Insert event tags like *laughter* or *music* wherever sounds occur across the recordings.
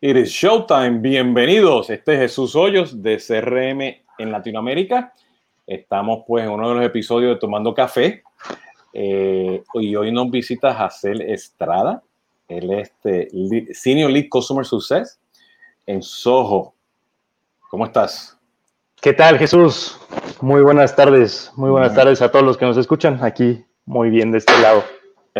It is showtime. Bienvenidos. Este es Jesús Hoyos de CRM en Latinoamérica. Estamos pues en uno de los episodios de Tomando Café. Eh, y hoy nos visita Jacel Estrada. Él es este, Senior Lead Customer Success en Soho. ¿Cómo estás? ¿Qué tal, Jesús? Muy buenas tardes. Muy buenas tardes a todos los que nos escuchan aquí. Muy bien de este lado.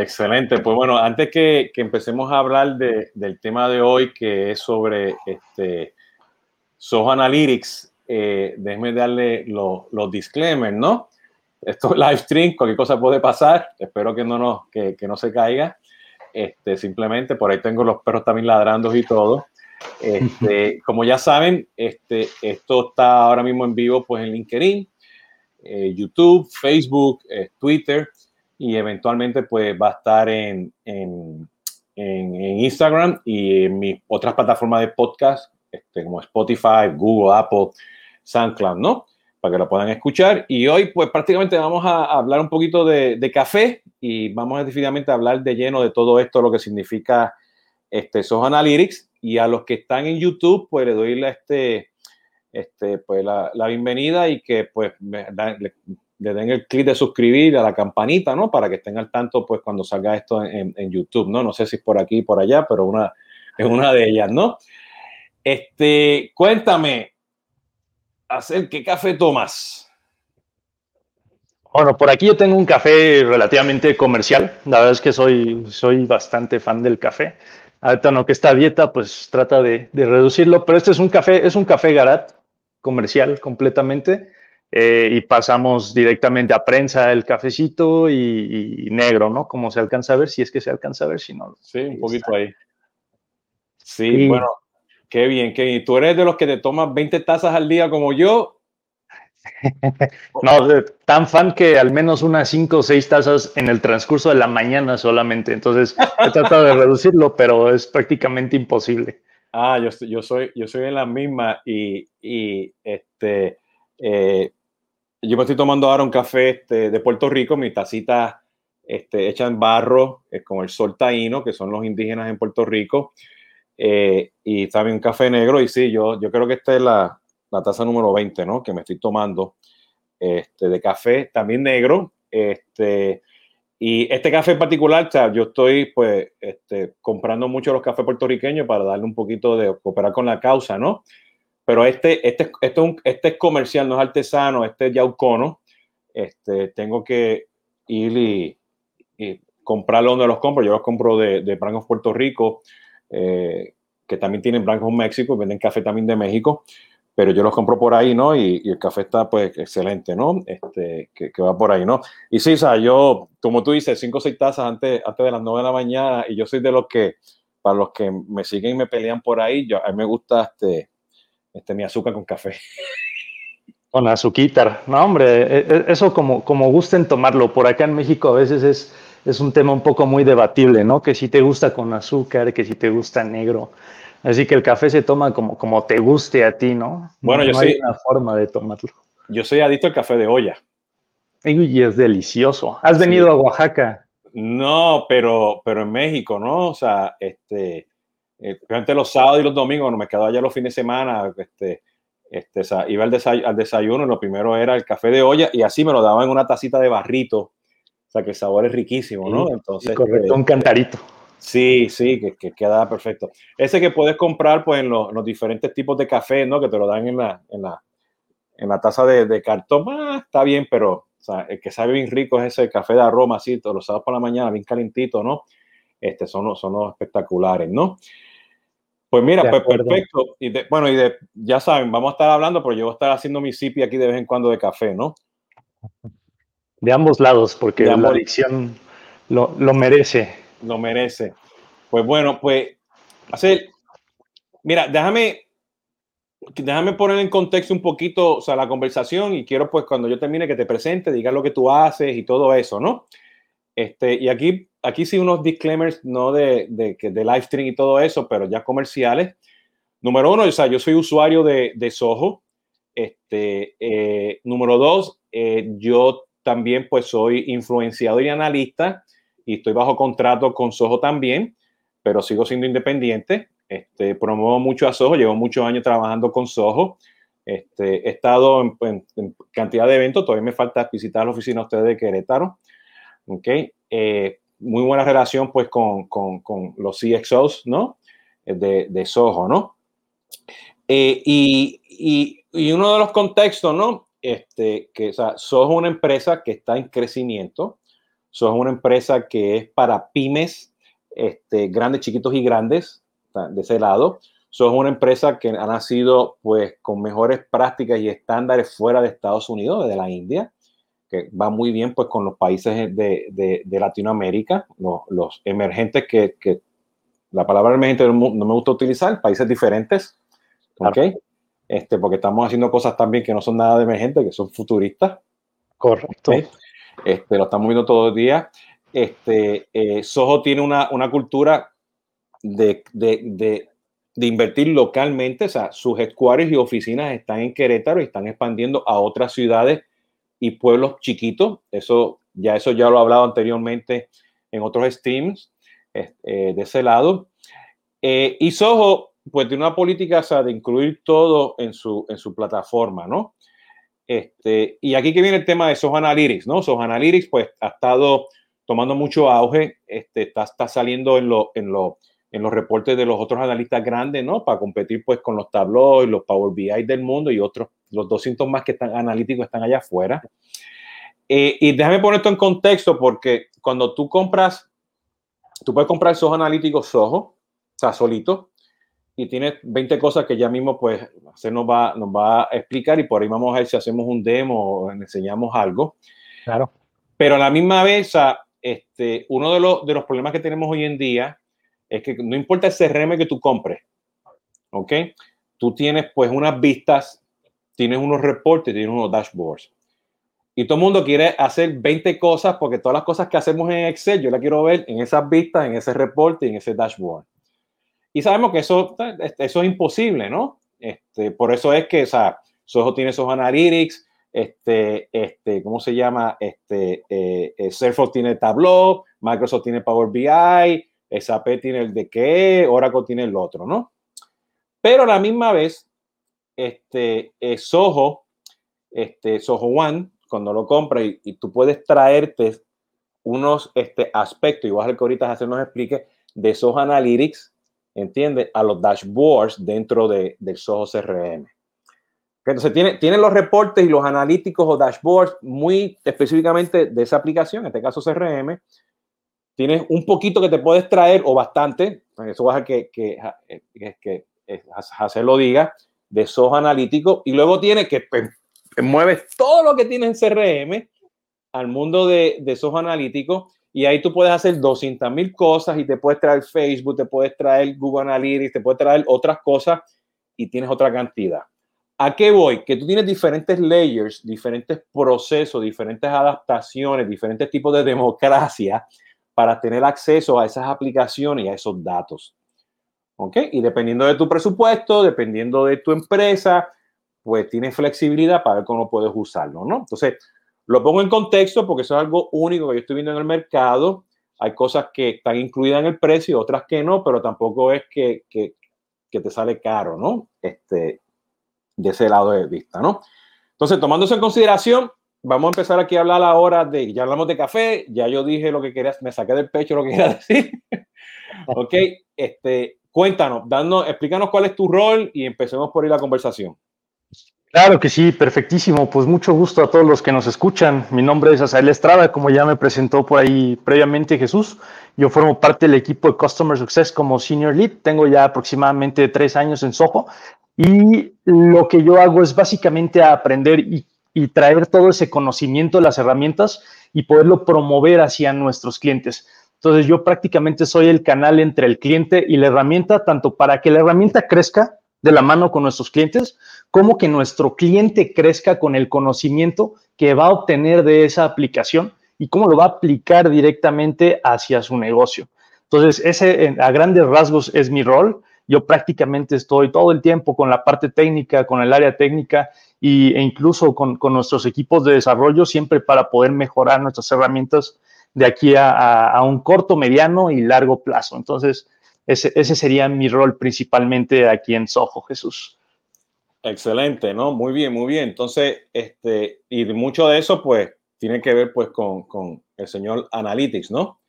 Excelente. Pues bueno, antes que, empecemos a hablar del tema de hoy, que es sobre este, Soho Analytics, eh, déjeme darle los disclaimers, ¿no? Esto es live stream, cualquier cosa puede pasar. Espero que no, nos, que, no se caiga. Este, simplemente por ahí tengo los perros también ladrando y todo. Este, como ya saben, este, esto está ahora mismo en vivo pues en LinkedIn, eh, YouTube, Facebook, eh, Twitter y eventualmente pues va a estar en, en, en, Instagram y en mis otras plataformas de podcast, este, como Spotify, Google, Apple, SoundCloud, ¿no? Para que lo puedan escuchar. Y hoy pues prácticamente vamos a hablar un poquito de, café y vamos definitivamente a hablar de lleno de todo esto, lo que significa este, SOS Analytics. Y a los que están en YouTube, pues le doy la, este, este, pues, la, la bienvenida y que pues me, le den el clic de suscribir a la campanita, ¿no? Para que estén al tanto, pues, cuando salga esto en, YouTube, ¿no? No sé si es por aquí, por allá, pero una, es una de ellas, ¿no? Este, cuéntame, hacer ¿qué café tomas? Bueno, por aquí yo tengo un café relativamente comercial. La verdad es que soy, soy bastante fan del café. Ahorita no que esta dieta, pues trata de, de reducirlo, pero este es un café, es un café Garat comercial completamente eh, y pasamos directamente a prensa el cafecito y, negro, ¿no? Como se alcanza a ver, si es que se alcanza a ver, si no. Sí, un poquito ahí. Sí, bueno, qué bien, qué bien. ¿Tú eres de los que te tomas 20 tazas al día como yo? *laughs* no, tan fan que al menos unas 5 o 6 tazas en el transcurso de la mañana solamente. Entonces, he tratado de reducirlo, pero es prácticamente imposible. Ah, yo, yo, soy, yo soy en la misma y, y este, eh, yo me estoy tomando ahora un café este, de Puerto Rico, mi tacita este, hecha en barro, es con el sol taíno, que son los indígenas en Puerto Rico, eh, y también un café negro. Y sí, yo, yo creo que esta es la, la taza número 20, ¿no? Que me estoy tomando este, de café, también negro. Este, y este café en particular, o sea, yo estoy pues este, comprando mucho los cafés puertorriqueños para darle un poquito de cooperar con la causa, ¿no? Pero este, este, este, este es comercial, no es artesano, este es yaucono. Este, tengo que ir y, comprarlo donde los compro. Yo los compro de, de Brancos Puerto Rico, eh, que también tienen Brancos México, venden café también de México, pero yo los compro por ahí, ¿no? Y, el café está, pues, excelente, ¿no? Este, que, va por ahí, ¿no? Y sí, o sea, yo, como tú dices, cinco o seis tazas antes, antes de las nueve de la mañana, y yo soy de los que, para los que me siguen y me pelean por ahí, yo, a mí me gusta, este, este, mi azúcar con café. *laughs* Con azuquitar. No, hombre, e, e, eso como, como gusten tomarlo. Por acá en México a veces es, es un tema un poco muy debatible, ¿no? Que si te gusta con azúcar, que si te gusta negro. Así que el café se toma como, como te guste a ti, ¿no? Bueno, yo hay soy, una forma de tomarlo. Yo soy adicto al café de olla. Y es delicioso. ¿Has venido a Oaxaca? No, pero, pero en México, ¿no? O sea, este, eh, los sábados y los domingos, cuando me quedaba allá los fines de semana, este, este, iba al, desayuno, al desayuno y lo primero era el café de olla y así me lo daban en una tacita de barrito. O sea, que el sabor es riquísimo, ¿no? Entonces, correcto, un cantarito. Sí, sí, que, que, queda perfecto. Ese que puedes comprar pues en los, los, diferentes tipos de café, ¿no? Que te lo dan en la, en la, en la taza de, de cartón, ah, está bien, pero o sea, el que sabe bien rico es ese café de aroma, así, todos los sábados por la mañana, bien calentito, ¿no? Este, son, son los espectaculares, ¿no? Pues mira, pues perfecto. Y bueno, y de, ya saben, vamos a estar hablando, pero yo voy a estar haciendo mi sipi aquí de vez en cuando de café, ¿no? De ambos lados, porque la adicción lo, lo, merece. Lo merece. Pues bueno, pues hacer, mira, déjame, déjame poner en contexto un poquito, o sea, la conversación y quiero pues cuando yo termine que te presente, digas lo que tú haces y todo eso, ¿no? Este, y aquí aquí sí unos disclaimers, no de, de, de live stream y todo eso, pero ya comerciales. Número uno, o sea, yo soy usuario de, de Soho. Este, eh, número dos, eh, yo también pues soy influenciador y analista y estoy bajo contrato con Soho también, pero sigo siendo independiente. este, promuevo mucho a Soho, llevo muchos años trabajando con Soho. Este, he estado en, cantidad de eventos, todavía me falta visitar la oficina de ustedes de Querétaro. Okay. Eh, muy buena relación pues con, con, con, los CXOs, ¿no? De, de Soho, ¿no? Eh, y, y, y, uno de los contextos, ¿no? Este, que o Soho es una empresa que está en crecimiento, Soho es una empresa que es para pymes, este, grandes, chiquitos y grandes, de ese lado. Soho es una empresa que ha nacido pues con mejores prácticas y estándares fuera de Estados Unidos, de la India que va muy bien pues con los países de, de, de Latinoamérica, los, los emergentes que, que, la palabra emergente no, me gusta utilizar, países diferentes, ¿ok? Este, porque estamos haciendo cosas también que no son nada de emergentes, que son futuristas. Correcto. Este, lo estamos viendo todos los días. Este, eh, Soho tiene una, una cultura de, de, de, de, invertir localmente, o sea, sus headquarters y oficinas están en Querétaro y están expandiendo a otras ciudades y pueblos chiquitos. Eso ya, eso ya lo he hablado anteriormente en otros streams eh, de ese lado. Eh, y Soho, pues tiene una política de incluir todo en su, en su plataforma, ¿no? Este, y aquí que viene el tema de Soho Analytics, ¿no? Soho Analytics, pues ha estado tomando mucho auge, este, está, está saliendo en, lo, en, lo, en los reportes de los otros analistas grandes, ¿no? Para competir pues con los Tableau y los Power BI del mundo y otros, los 200 más que están analíticos están allá afuera. Eh, y déjame poner esto en contexto porque cuando tú compras, tú puedes comprar Soho analítico Soho, o sea, solito, y tienes 20 cosas que ya mismo pues se nos va, nos va a explicar y por ahí vamos a ver si hacemos un demo o enseñamos algo. Claro. Pero a la misma vez, este, uno de los, de los problemas que tenemos hoy en día es que no importa el CRM que tú compres, ¿ok? Tú tienes pues unas vistas, tienes unos reportes, tienes unos dashboards. Y todo el mundo quiere hacer 20 cosas porque todas las cosas que hacemos en Excel yo las quiero ver en esas vistas, en ese reporte en ese dashboard. Y sabemos que eso, eso es imposible, ¿no? Este, por eso es que, o sea, tiene esos analytics, este, este, ¿cómo se llama? Este, eh, eh Salesforce tiene Tableau, Microsoft tiene Power BI, SAP tiene el de qué, Oracle tiene el otro, ¿no? Pero a la misma vez, este, eh, Soho, este, Soho One, cuando lo compras y, tú puedes traerte unos este, aspectos, y ver que ahorita se nos explique, de Soho Analytics, ¿entiendes? A los dashboards dentro de, del Soho CRM. Entonces, tiene, tiene los reportes y los analíticos o dashboards muy específicamente de esa aplicación, en este caso CRM, tienes un poquito que te puedes traer o bastante, eso vas a que, que, que, que hacer lo diga, de SOH analítico y luego tienes que pues, mueves todo lo que tienes en CRM al mundo de, de SOH analítico y ahí tú puedes hacer 200 mil cosas y te puedes traer Facebook, te puedes traer Google Analytics, te puedes traer otras cosas y tienes otra cantidad. ¿A qué voy? Que tú tienes diferentes layers, diferentes procesos, diferentes adaptaciones, diferentes tipos de democracia para tener acceso a esas aplicaciones y a esos datos. ¿Ok? Y dependiendo de tu presupuesto, dependiendo de tu empresa, pues tienes flexibilidad para ver cómo puedes usarlo, ¿no? Entonces, lo pongo en contexto porque eso es algo único que yo estoy viendo en el mercado. Hay cosas que están incluidas en el precio, otras que no, pero tampoco es que, que, te sale caro, ¿no? Este, de ese lado de vista, ¿no? Entonces, tomando eso en consideración, vamos a empezar aquí a hablar ahora de, ya hablamos de café, ya yo dije lo que quería, me saqué del pecho lo que quería *laughs* decir. ok, este, cuéntanos, danos, explícanos cuál es tu rol y empecemos por ahí la conversación. Claro que sí, perfectísimo. Pues mucho gusto a todos los que nos escuchan. Mi nombre es Asael Estrada, como ya me presentó por ahí previamente Jesús. Yo formo parte del equipo de Customer Success como Senior Lead. Tengo ya aproximadamente tres años en Soho y lo que yo hago es básicamente aprender y y traer todo ese conocimiento, las herramientas y poderlo promover hacia nuestros clientes. Entonces yo prácticamente soy el canal entre el cliente y la herramienta, tanto para que la herramienta crezca de la mano con nuestros clientes, como que nuestro cliente crezca con el conocimiento que va a obtener de esa aplicación y cómo lo va a aplicar directamente hacia su negocio. Entonces, ese a grandes rasgos es mi rol. Yo prácticamente estoy todo el tiempo con la parte técnica, con el área técnica e incluso con, nuestros equipos de desarrollo, siempre para poder mejorar nuestras herramientas de aquí a, a, un corto, mediano y largo plazo. Entonces, Ese, ese sería mi rol principalmente aquí en Soho, Jesús. Excelente, ¿no? Muy bien, muy bien. Entonces, este, y mucho de eso, pues, tiene que ver, pues, con, con el señor Analytics, ¿no?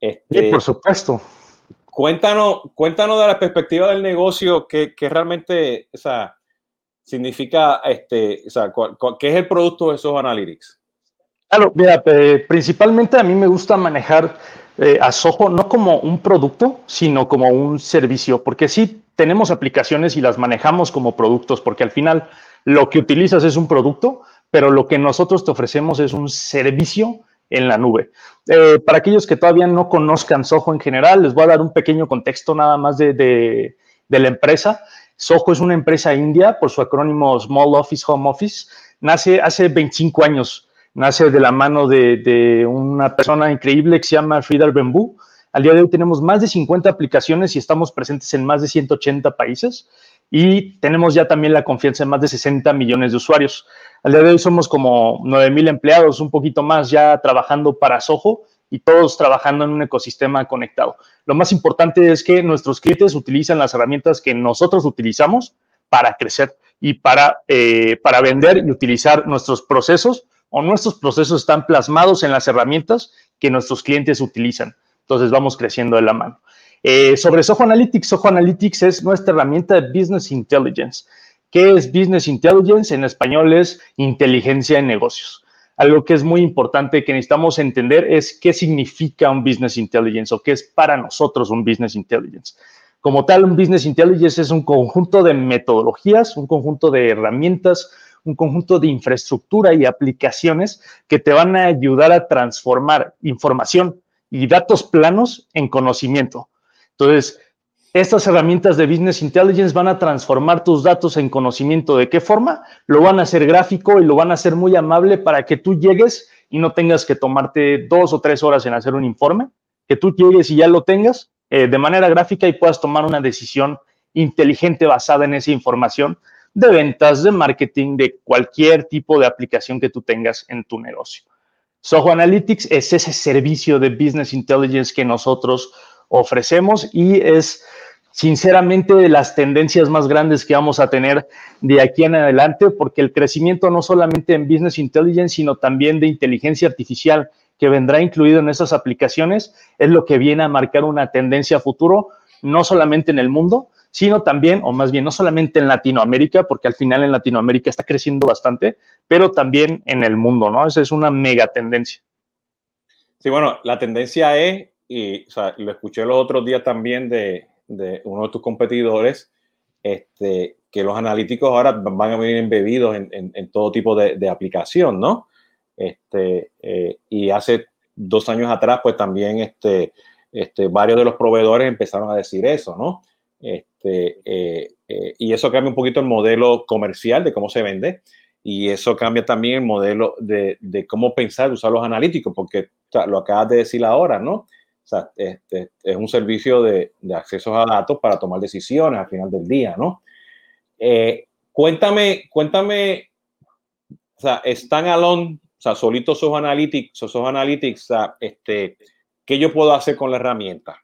Este, sí, por supuesto. Cuéntanos, cuéntanos de la perspectiva del negocio, que, que realmente, o sea, significa, este, o sea, ¿qué es el producto de esos Analytics? Claro, mira, eh, principalmente a mí me gusta manejar eh, a Soho no como un producto, sino como un servicio, porque sí tenemos aplicaciones y las manejamos como productos, porque al final lo que utilizas es un producto, pero lo que nosotros te ofrecemos es un servicio en la nube. Eh, para aquellos que todavía no conozcan Soho en general, les voy a dar un pequeño contexto nada más de, de, la empresa. Soho es una empresa india por su acrónimo Small Office Home Office. Nace hace 25 años, nace de la mano de, una persona increíble que se llama Sridhar Bembu. Al día de hoy tenemos más de 50 aplicaciones y estamos presentes en más de 180 países y tenemos ya también la confianza de más de 60 millones de usuarios. Al día de hoy somos como 9 mil empleados, un poquito más ya trabajando para Soho y todos trabajando en un ecosistema conectado. Lo más importante es que nuestros clientes utilizan las herramientas que nosotros utilizamos para crecer y para, eh, para vender y utilizar nuestros procesos o nuestros procesos están plasmados en las herramientas que nuestros clientes utilizan. Entonces vamos creciendo de la mano. Eh, sobre Soho Analytics, Soho Analytics es nuestra herramienta de Business Intelligence. ¿Qué es Business Intelligence? En español es inteligencia en negocios. Algo que es muy importante que necesitamos entender es qué significa un Business Intelligence o qué es para nosotros un Business Intelligence. Como tal, un Business Intelligence es un conjunto de metodologías, un conjunto de herramientas, un conjunto de infraestructura y aplicaciones que te van a ayudar a transformar información y datos planos en conocimiento. Entonces, estas herramientas de Business Intelligence van a transformar tus datos en conocimiento. ¿De qué forma? Lo van a hacer gráfico y lo van a hacer muy amable para que tú llegues y no tengas que tomarte dos o tres horas en hacer un informe, que tú llegues y ya lo tengas eh, de manera gráfica y puedas tomar una decisión inteligente basada en esa información de ventas, de marketing, de cualquier tipo de aplicación que tú tengas en tu negocio. Soho Analytics es ese servicio de Business Intelligence que nosotros ofrecemos y es sinceramente de las tendencias más grandes que vamos a tener de aquí en adelante, porque el crecimiento no solamente en Business Intelligence, sino también de inteligencia artificial que vendrá incluido en esas aplicaciones, es lo que viene a marcar una tendencia futuro, no solamente en el mundo, sino también, o más bien, no solamente en Latinoamérica, porque al final en Latinoamérica está creciendo bastante, pero también en el mundo, ¿no? Esa es una mega tendencia. Sí, bueno, la tendencia es y o lo escuché los otros días también de, de, uno de tus competidores, este, que los analíticos ahora van a venir embebidos en, en, todo tipo de, de, aplicación, ¿no? Este, eh, y hace dos años atrás, pues también este, este, varios de los proveedores empezaron a decir eso, ¿no? Este, eh, eh, y eso cambia un poquito el modelo comercial de cómo se vende y eso cambia también el modelo de, de cómo pensar, usar los analíticos, porque lo acabas de decir ahora, ¿no? sea, este, es un servicio de, de, acceso a datos para tomar decisiones al final del día, ¿no? Eh, cuéntame, cuéntame, o sea, están alone, o sea, solitos sos Analytics, sos Analytics, o sea, este, ¿qué yo puedo hacer con la herramienta?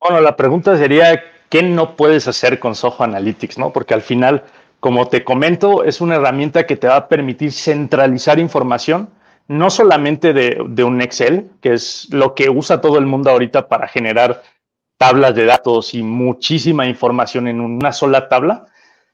Bueno, la pregunta sería, ¿qué no puedes hacer con Soho Analytics? ¿no? Porque al final, como te comento, es una herramienta que te va a permitir centralizar información no solamente de, un Excel, que es lo que usa todo el mundo ahorita para generar tablas de datos y muchísima información en una sola tabla,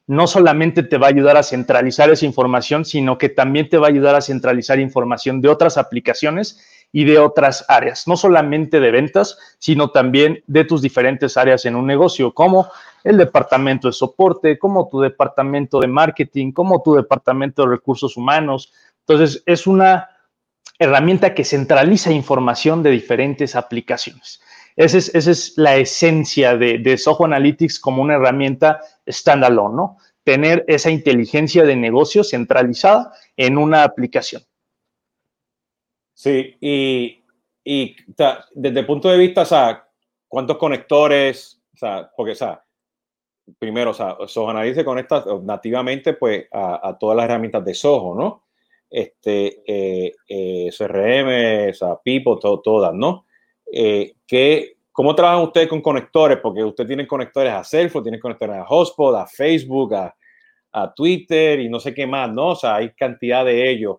no solamente te va a ayudar a centralizar esa información, sino que también te va a ayudar a centralizar información de otras aplicaciones y de otras áreas, no solamente de ventas, sino también de tus diferentes áreas en un negocio, como el departamento de soporte, como tu departamento de marketing, como tu departamento de recursos humanos. Entonces, es una herramienta que centraliza información de diferentes aplicaciones. Esa es, esa es la esencia de, de, Soho Analytics como una herramienta standalone, ¿no? Tener esa inteligencia de negocio centralizada en una aplicación. Sí, y, y desde el punto de vista, o sea, ¿cuántos conectores? O sea, porque, o sea, primero, o sea, Soho se conecta nativamente pues, a, a todas las herramientas de Soho, ¿no? este, eh, eh, CRM, o sea, Pipo, todas, ¿no? Eh, ¿Cómo trabajan ustedes con conectores? Porque ustedes tienen conectores a Salesforce, tienen conectores a Hotspot, a Facebook, a, a, Twitter y no sé qué más, ¿no? O sea, hay cantidad de ellos.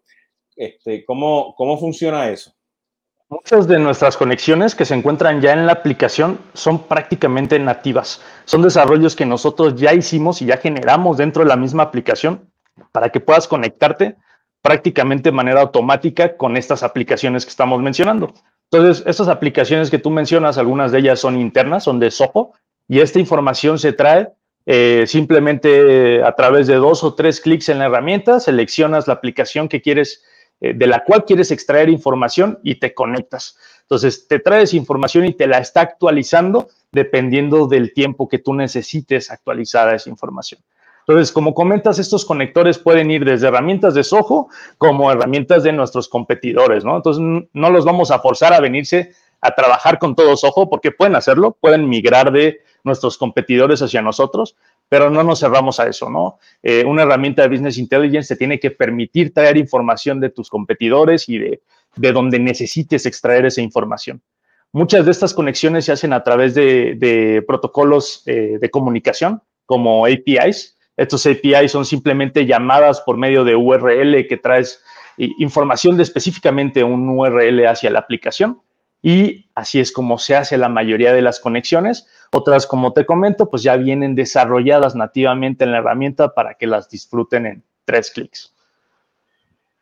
Este, ¿cómo, ¿Cómo funciona eso? Muchas de nuestras conexiones que se encuentran ya en la aplicación son prácticamente nativas. Son desarrollos que nosotros ya hicimos y ya generamos dentro de la misma aplicación para que puedas conectarte prácticamente de manera automática con estas aplicaciones que estamos mencionando. Entonces, estas aplicaciones que tú mencionas, algunas de ellas son internas, son de Soho, y esta información se trae eh, simplemente a través de dos o tres clics en la herramienta, seleccionas la aplicación que quieres, eh, de la cual quieres extraer información y te conectas. Entonces, te traes información y te la está actualizando dependiendo del tiempo que tú necesites actualizar esa información. Entonces, como comentas, estos conectores pueden ir desde herramientas de Soho como herramientas de nuestros competidores, ¿no? Entonces, no los vamos a forzar a venirse a trabajar con todo Soho porque pueden hacerlo, pueden migrar de nuestros competidores hacia nosotros, pero no nos cerramos a eso, ¿no? Eh, una herramienta de Business Intelligence te tiene que permitir traer información de tus competidores y de, de donde necesites extraer esa información. Muchas de estas conexiones se hacen a través de, protocolos eh, de comunicación como APIs, estos APIs son simplemente llamadas por medio de URL que traes información de específicamente un URL hacia la aplicación. Y así es como se hace la mayoría de las conexiones. Otras, como te comento, pues ya vienen desarrolladas nativamente en la herramienta para que las disfruten en tres clics.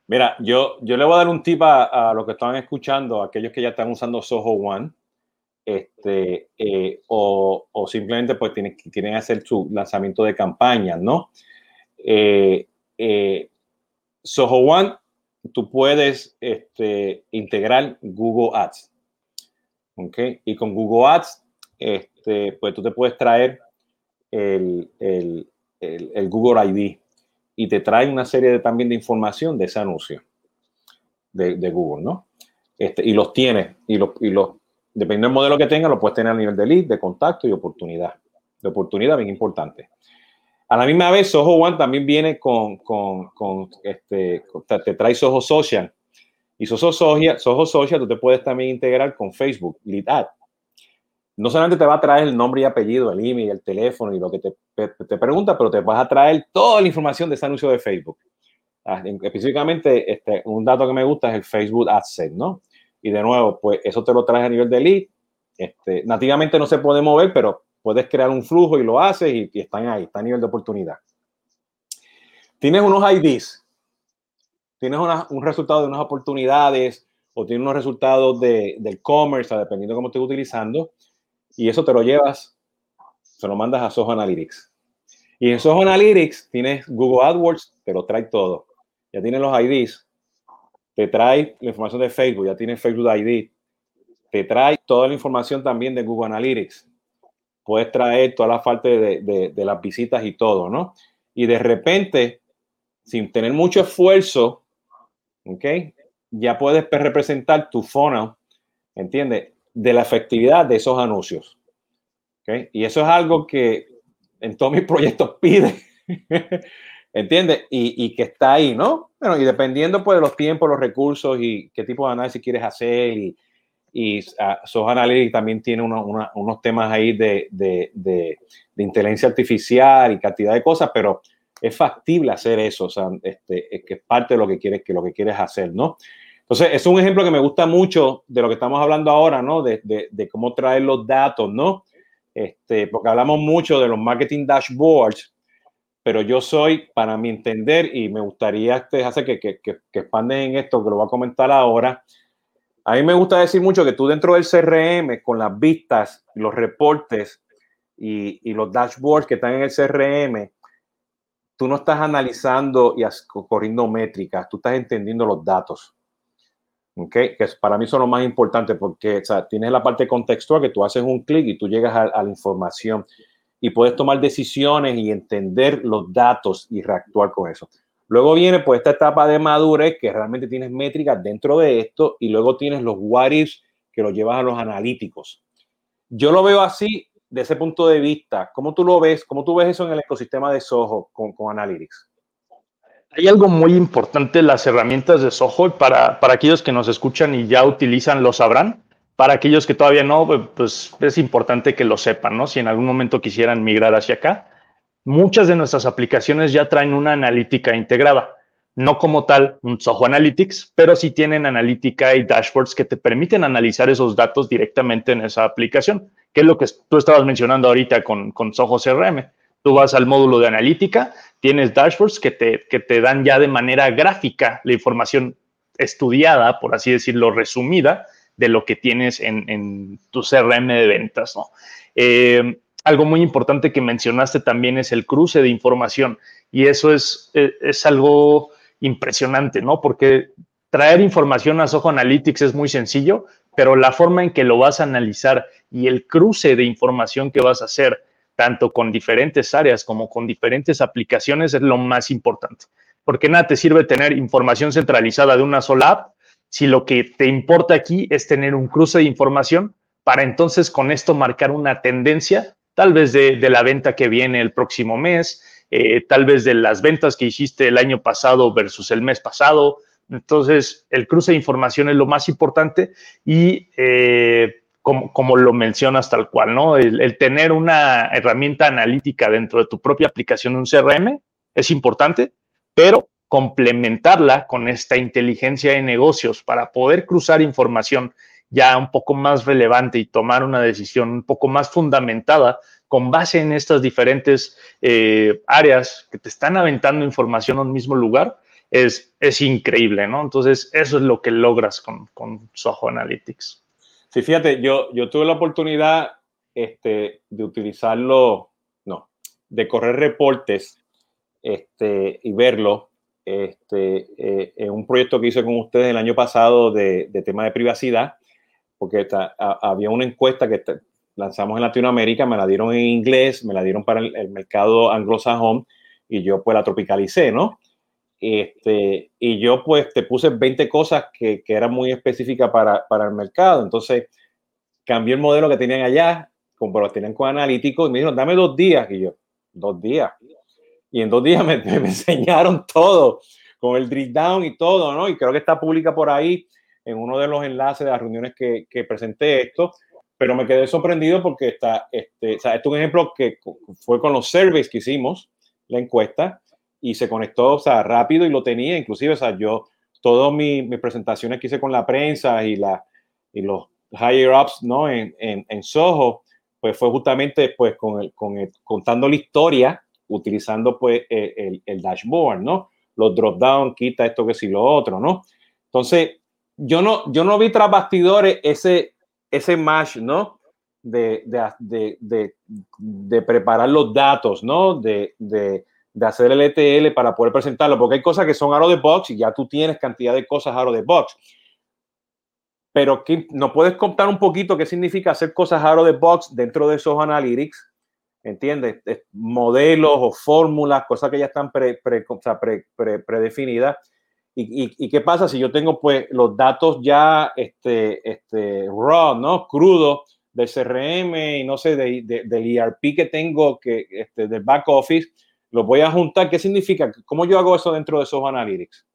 Mira, yo, yo le voy a dar un tip a, a los que estaban escuchando, aquellos que ya están usando Soho One este, eh, o, o, simplemente pues tienen, quieren hacer su lanzamiento de campaña, ¿no? Eh, eh, Soho One, tú puedes este, integrar Google Ads, ¿ok? Y con Google Ads, este, pues tú te puedes traer el, el, el, Google ID y te trae una serie también de información de ese anuncio de, de Google, ¿no? Este, y los tiene y los, y los dependiendo del modelo que tenga, lo puedes tener a nivel de lead, de contacto y oportunidad. De oportunidad, bien importante. A la misma vez, Soho One también viene con, con, con este, te trae Soho Social. Y Soho Social, Soho Social, tú te puedes también integrar con Facebook, Lead Ad. No solamente te va a traer el nombre y apellido, el email, el teléfono y lo que te, te pregunta, pero te vas a traer toda la información de ese anuncio de Facebook. Ah, específicamente, este, un dato que me gusta es el Facebook AdSense, ¿no? Y de nuevo, pues eso te lo traes a nivel de lead. Este, nativamente no se puede mover, pero puedes crear un flujo y lo haces y, están ahí, está a nivel de oportunidad. Tienes unos IDs, tienes un resultado de unas oportunidades o tienes unos resultados de, del commerce, dependiendo de cómo estés utilizando, y eso te lo llevas, se lo mandas a Soho Analytics. Y en Soho Analytics tienes Google AdWords, te lo trae todo. Ya tienes los IDs, te trae la información de Facebook, ya tienes Facebook ID, te trae toda la información también de Google Analytics, puedes traer toda la parte de, de, las visitas y todo, ¿no? Y de repente, sin tener mucho esfuerzo, ¿ok? Ya puedes representar tu funnel, ¿entiendes? De la efectividad de esos anuncios. ¿ok? Y eso es algo que en todos mis proyectos pide. *laughs* ¿Entiendes? Y, que está ahí, ¿no? Bueno, y dependiendo pues de los tiempos, los recursos y qué tipo de análisis quieres hacer y, y uh, Analytics también tiene unos temas ahí de, de, de, inteligencia artificial y cantidad de cosas, pero es factible hacer eso, o sea, este, es que es parte de lo que quieres, que lo que quieres hacer, ¿no? Entonces, es un ejemplo que me gusta mucho de lo que estamos hablando ahora, ¿no? De, de cómo traer los datos, ¿no? Este, porque hablamos mucho de los marketing dashboards, pero yo soy, para mi entender, y me gustaría este, hacer que, que, que, expanden en esto, que lo voy a comentar ahora. A mí me gusta decir mucho que tú dentro del CRM, con las vistas, los reportes y, y los dashboards que están en el CRM, tú no estás analizando y corriendo métricas, tú estás entendiendo los datos. ¿Okay? Que para mí son lo más importante porque o sea, tienes la parte contextual que tú haces un clic y tú llegas a, la información y puedes tomar decisiones y entender los datos y reactuar con eso. Luego viene pues esta etapa de madurez que realmente tienes métricas dentro de esto y luego tienes los what que lo llevas a los analíticos. Yo lo veo así de ese punto de vista. ¿Cómo tú lo ves? ¿Cómo tú ves eso en el ecosistema de Soho con Analytics? Hay algo muy importante, las herramientas de Soho, para, para aquellos que nos escuchan y ya utilizan, lo sabrán. Para aquellos que todavía no, pues es importante que lo sepan, ¿no? Si en algún momento quisieran migrar hacia acá, muchas de nuestras aplicaciones ya traen una analítica integrada. No como tal un Soho Analytics, pero sí tienen analítica y dashboards que te permiten analizar esos datos directamente en esa aplicación, que es lo que tú estabas mencionando ahorita con, con Soho CRM. Tú vas al módulo de analítica, tienes dashboards que te, que te dan ya de manera gráfica la información estudiada, por así decirlo, resumida, de lo que tienes en, tu CRM de ventas. ¿no? Eh, algo muy importante que mencionaste también es el cruce de información y eso es, eh, es algo impresionante, ¿no? Porque traer información a Soho Analytics es muy sencillo, pero la forma en que lo vas a analizar y el cruce de información que vas a hacer, tanto con diferentes áreas como con diferentes aplicaciones, es lo más importante. Porque nada te sirve tener información centralizada de una sola app si lo que te importa aquí es tener un cruce de información para entonces con esto marcar una tendencia, tal vez de, la venta que viene el próximo mes, eh, tal vez de las ventas que hiciste el año pasado versus el mes pasado. Entonces, el cruce de información es lo más importante y eh, como, lo mencionas tal cual, ¿no? El, tener una herramienta analítica dentro de tu propia aplicación, un CRM, es importante, pero complementarla con esta inteligencia de negocios para poder cruzar información ya un poco más relevante y tomar una decisión un poco más fundamentada con base en estas diferentes eh, áreas que te están aventando información en un mismo lugar, es, es increíble, ¿no? Entonces, eso es lo que logras con, con Soho Analytics. Sí, fíjate, yo, yo tuve la oportunidad este, de utilizarlo, no, de correr reportes este, y verlo este, eh, en un proyecto que hice con ustedes el año pasado de, tema de privacidad, porque había una encuesta que lanzamos en Latinoamérica, me la dieron en inglés, me la dieron para el, mercado anglosajón y yo pues la tropicalicé, ¿no? Este, y yo pues te puse 20 cosas que, que eran muy específicas para, para, el mercado. Entonces cambié el modelo que tenían allá, como lo tenían con analíticos, y me dijeron, dame dos días. Y yo, dos días y en dos días me, *laughs* enseñaron todo, con el drill down y todo, ¿no? Y creo que está pública por ahí en uno de los enlaces de las reuniones que, que presenté esto, pero me quedé sorprendido porque está, este, o es un ejemplo que fue con los surveys que hicimos, la encuesta, y se conectó, o sea, rápido y lo tenía, inclusive, o sea, yo, todas mis, presentaciones que hice con la prensa y, la, y los higher ups, ¿no? En, en, en Soho, pues fue justamente, pues, con el, con el, contando la historia utilizando pues eh, el, dashboard, ¿no? Los drop down, quita esto que sí lo otro, ¿no? Entonces, yo no, yo no vi tras bastidores ese, ese match, ¿no? De, de, de, de, preparar los datos, ¿no? De, hacer el ETL para poder presentarlo, porque hay cosas que son out of the box y ya tú tienes cantidad de cosas out of the box. Pero no puedes contar un poquito qué significa hacer cosas out of the box dentro de esos analytics ¿entiendes? Modelos o fórmulas, cosas que ya están pre, predefinidas. ¿Y, qué pasa si yo tengo pues los datos ya este, este, raw, ¿no? Crudos del CRM y no sé, de, del ERP que tengo, que, este, del back office, los voy a juntar. ¿Qué significa? ¿Cómo yo hago eso dentro de esos analytics?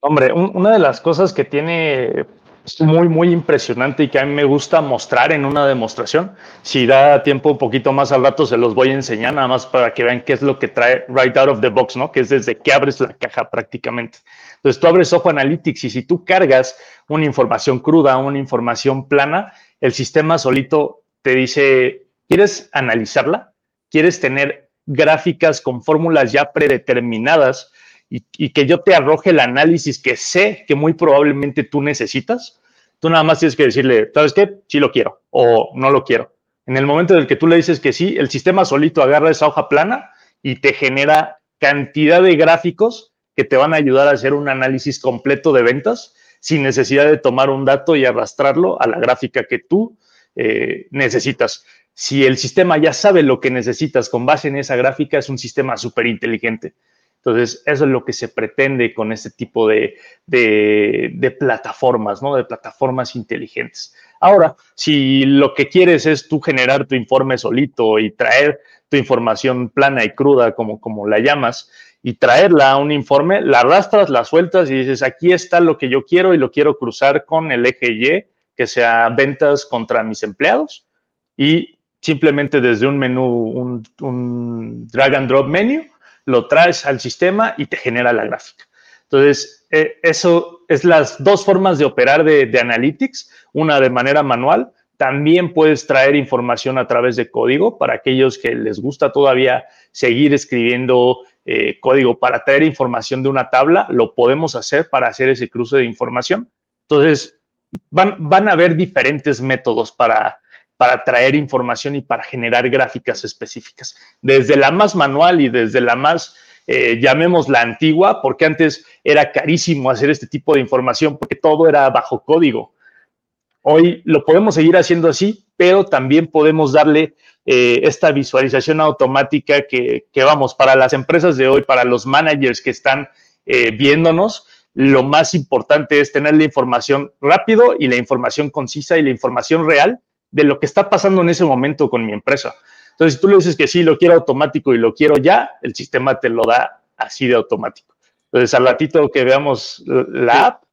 Hombre, una de las cosas que tiene es muy, muy impresionante y que a mí me gusta mostrar en una demostración. Si da tiempo un poquito más al rato, se los voy a enseñar nada más para que vean qué es lo que trae right out of the box, ¿no? Que es desde que abres la caja prácticamente. Entonces tú abres Ojo Analytics y si tú cargas una información cruda, una información plana, el sistema solito te dice, ¿quieres analizarla? ¿Quieres tener gráficas con fórmulas ya predeterminadas? y, que yo te arroje el análisis que sé que muy probablemente tú necesitas, tú nada más tienes que decirle, ¿sabes qué? Sí lo quiero o no lo quiero. En el momento en el que tú le dices que sí, el sistema solito agarra esa hoja plana y te genera cantidad de gráficos que te van a ayudar a hacer un análisis completo de ventas sin necesidad de tomar un dato y arrastrarlo a la gráfica que tú eh, necesitas. Si el sistema ya sabe lo que necesitas con base en esa gráfica, es un sistema súper inteligente. Entonces, eso es lo que se pretende con este tipo de, plataformas, ¿no? De plataformas inteligentes. Ahora, si lo que quieres es tú generar tu informe solito y traer tu información plana y cruda, como, como la llamas, y traerla a un informe, la arrastras, la sueltas y dices, aquí está lo que yo quiero y lo quiero cruzar con el eje Y que sea ventas contra mis empleados y simplemente desde un menú, un, drag and drop menu, lo traes al sistema y te genera la gráfica. Entonces, eh, eso es las dos formas de operar de, de, Analytics, una de manera manual. También puedes traer información a través de código para aquellos que les gusta todavía seguir escribiendo eh, código para traer información de una tabla, lo podemos hacer para hacer ese cruce de información. Entonces, van, van a haber diferentes métodos para, para traer información y para generar gráficas específicas. Desde la más manual y desde la más, eh, llamemos la antigua, porque antes era carísimo hacer este tipo de información porque todo era bajo código. Hoy lo podemos seguir haciendo así, pero también podemos darle eh, esta visualización automática que, vamos, para las empresas de hoy, para los managers que están eh, viéndonos, lo más importante es tener la información rápido y la información concisa y la información real de lo que está pasando en ese momento con mi empresa. Entonces, si tú le dices que sí, lo quiero automático y lo quiero ya, el sistema te lo da así de automático. Entonces, al ratito que veamos la app.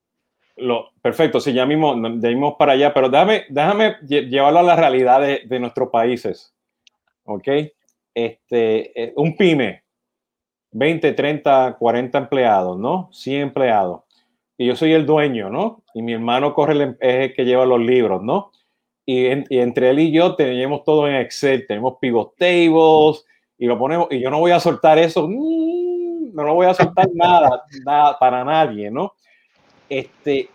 Lo, perfecto, sí, ya mismo, ya para allá, pero déjame, déjame llevarlo a la realidad de, de nuestros países. ¿ok? Este, eh, un pyme, 20, 30, 40 empleados, ¿no? 100 empleados. Y yo soy el dueño, ¿no? Y mi hermano corre el, em, es el que lleva los libros, ¿no? Y, entre él y yo tenemos todo en Excel, tenemos pivot tables y lo ponemos, y yo no voy a soltar eso, mm, no lo voy a soltar *laughs* nada, nada para nadie, ¿no? Este,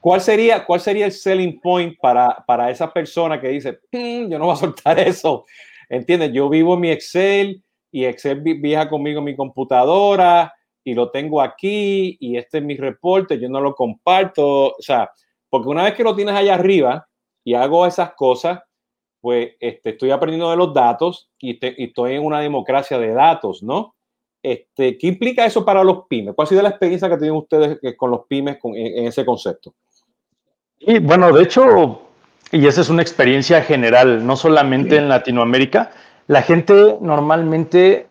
¿cuál sería, ¿Cuál sería el selling point para, para esa persona que dice, mm, yo no voy a soltar eso? ¿Entiendes? Yo vivo en mi Excel y Excel viaja conmigo en mi computadora y lo tengo aquí y este es mi reporte, yo no lo comparto, o sea, porque una vez que lo tienes allá arriba y hago esas cosas, pues este, estoy aprendiendo de los datos y, estoy en una democracia de datos, ¿no? Este, ¿Qué implica eso para los pymes? ¿Cuál ha sido la experiencia que tienen ustedes eh, con los pymes en, ese concepto? Y bueno, de hecho, y esa es una experiencia general, no solamente en Latinoamérica. La gente normalmente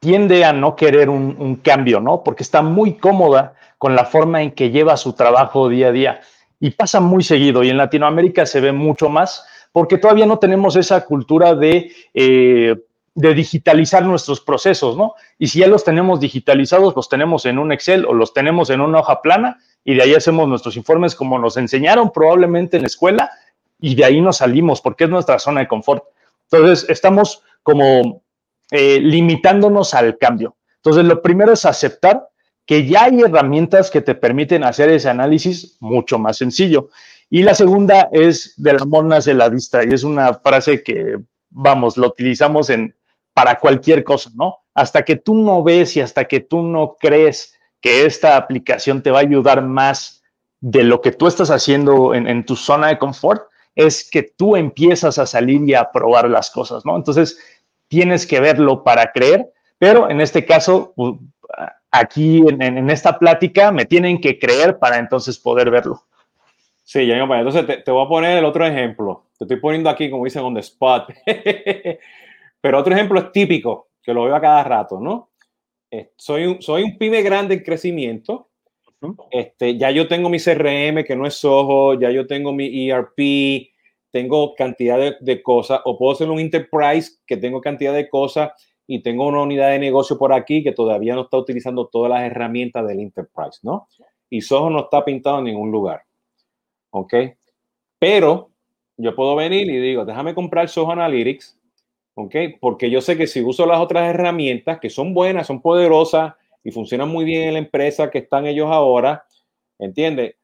tiende a no querer un, cambio, ¿no? Porque está muy cómoda con la forma en que lleva su trabajo día a día. Y pasa muy seguido. Y en Latinoamérica se ve mucho más porque todavía no tenemos esa cultura de, eh, de digitalizar nuestros procesos, ¿no? Y si ya los tenemos digitalizados, los tenemos en un Excel o los tenemos en una hoja plana y de ahí hacemos nuestros informes como nos enseñaron probablemente en la escuela y de ahí nos salimos porque es nuestra zona de confort. Entonces, estamos como eh, limitándonos al cambio. Entonces, lo primero es aceptar que ya hay herramientas que te permiten hacer ese análisis mucho más sencillo. Y la segunda es de la monas de la vista, y es una frase que, vamos, lo utilizamos en, para cualquier cosa, ¿no? Hasta que tú no ves y hasta que tú no crees que esta aplicación te va a ayudar más de lo que tú estás haciendo en, en tu zona de confort, es que tú empiezas a salir y a probar las cosas, ¿no? Entonces, tienes que verlo para creer, pero en este caso, aquí en, esta plática, me tienen que creer para entonces poder verlo. Sí, ya Entonces, te, voy a poner el otro ejemplo. Te estoy poniendo aquí, como dicen, on the spot. *laughs* pero otro ejemplo es típico, que lo veo a cada rato, ¿no? Eh, soy un, soy un pyme grande en crecimiento, este, ya yo tengo mi CRM que no es Soho, ya yo tengo mi ERP, tengo cantidad de, cosas, o puedo ser un enterprise que tengo cantidad de cosas y tengo una unidad de negocio por aquí que todavía no está utilizando todas las herramientas del enterprise, ¿no? Y Soho no está pintado en ningún lugar. ¿Ok? Pero yo puedo venir y digo, déjame comprar Soho Analytics, ¿ok? Porque yo sé que si uso las otras herramientas que son buenas, son poderosas, y funcionan muy bien en la empresa que están ellos ahora, ¿entiendes?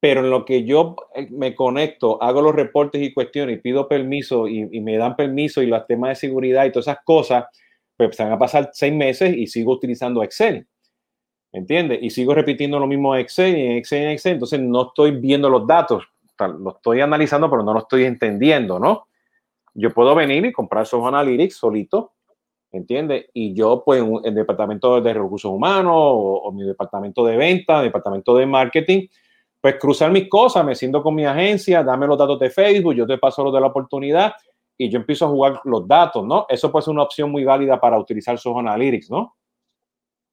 Pero en lo que yo eh, me conecto, hago los reportes y cuestiones pido permiso y, me dan permiso y los temas de seguridad y todas esas cosas, pues se van a pasar seis meses y sigo utilizando Excel. ¿Entiendes? Y sigo repitiendo lo mismo en Excel y en Excel y en Excel. Entonces no estoy viendo los datos. Lo estoy analizando, pero no lo estoy entendiendo, ¿no? Yo puedo venir y comprar esos Analytics solito ¿entiendes? Y yo, pues, en el departamento de recursos humanos o, mi departamento de venta, departamento de marketing, pues cruzar mis cosas, me siento con mi agencia, dame los datos de Facebook, yo te paso los de la oportunidad y yo empiezo a jugar los datos, ¿no? Eso puede ser una opción muy válida para utilizar sus analytics, ¿no?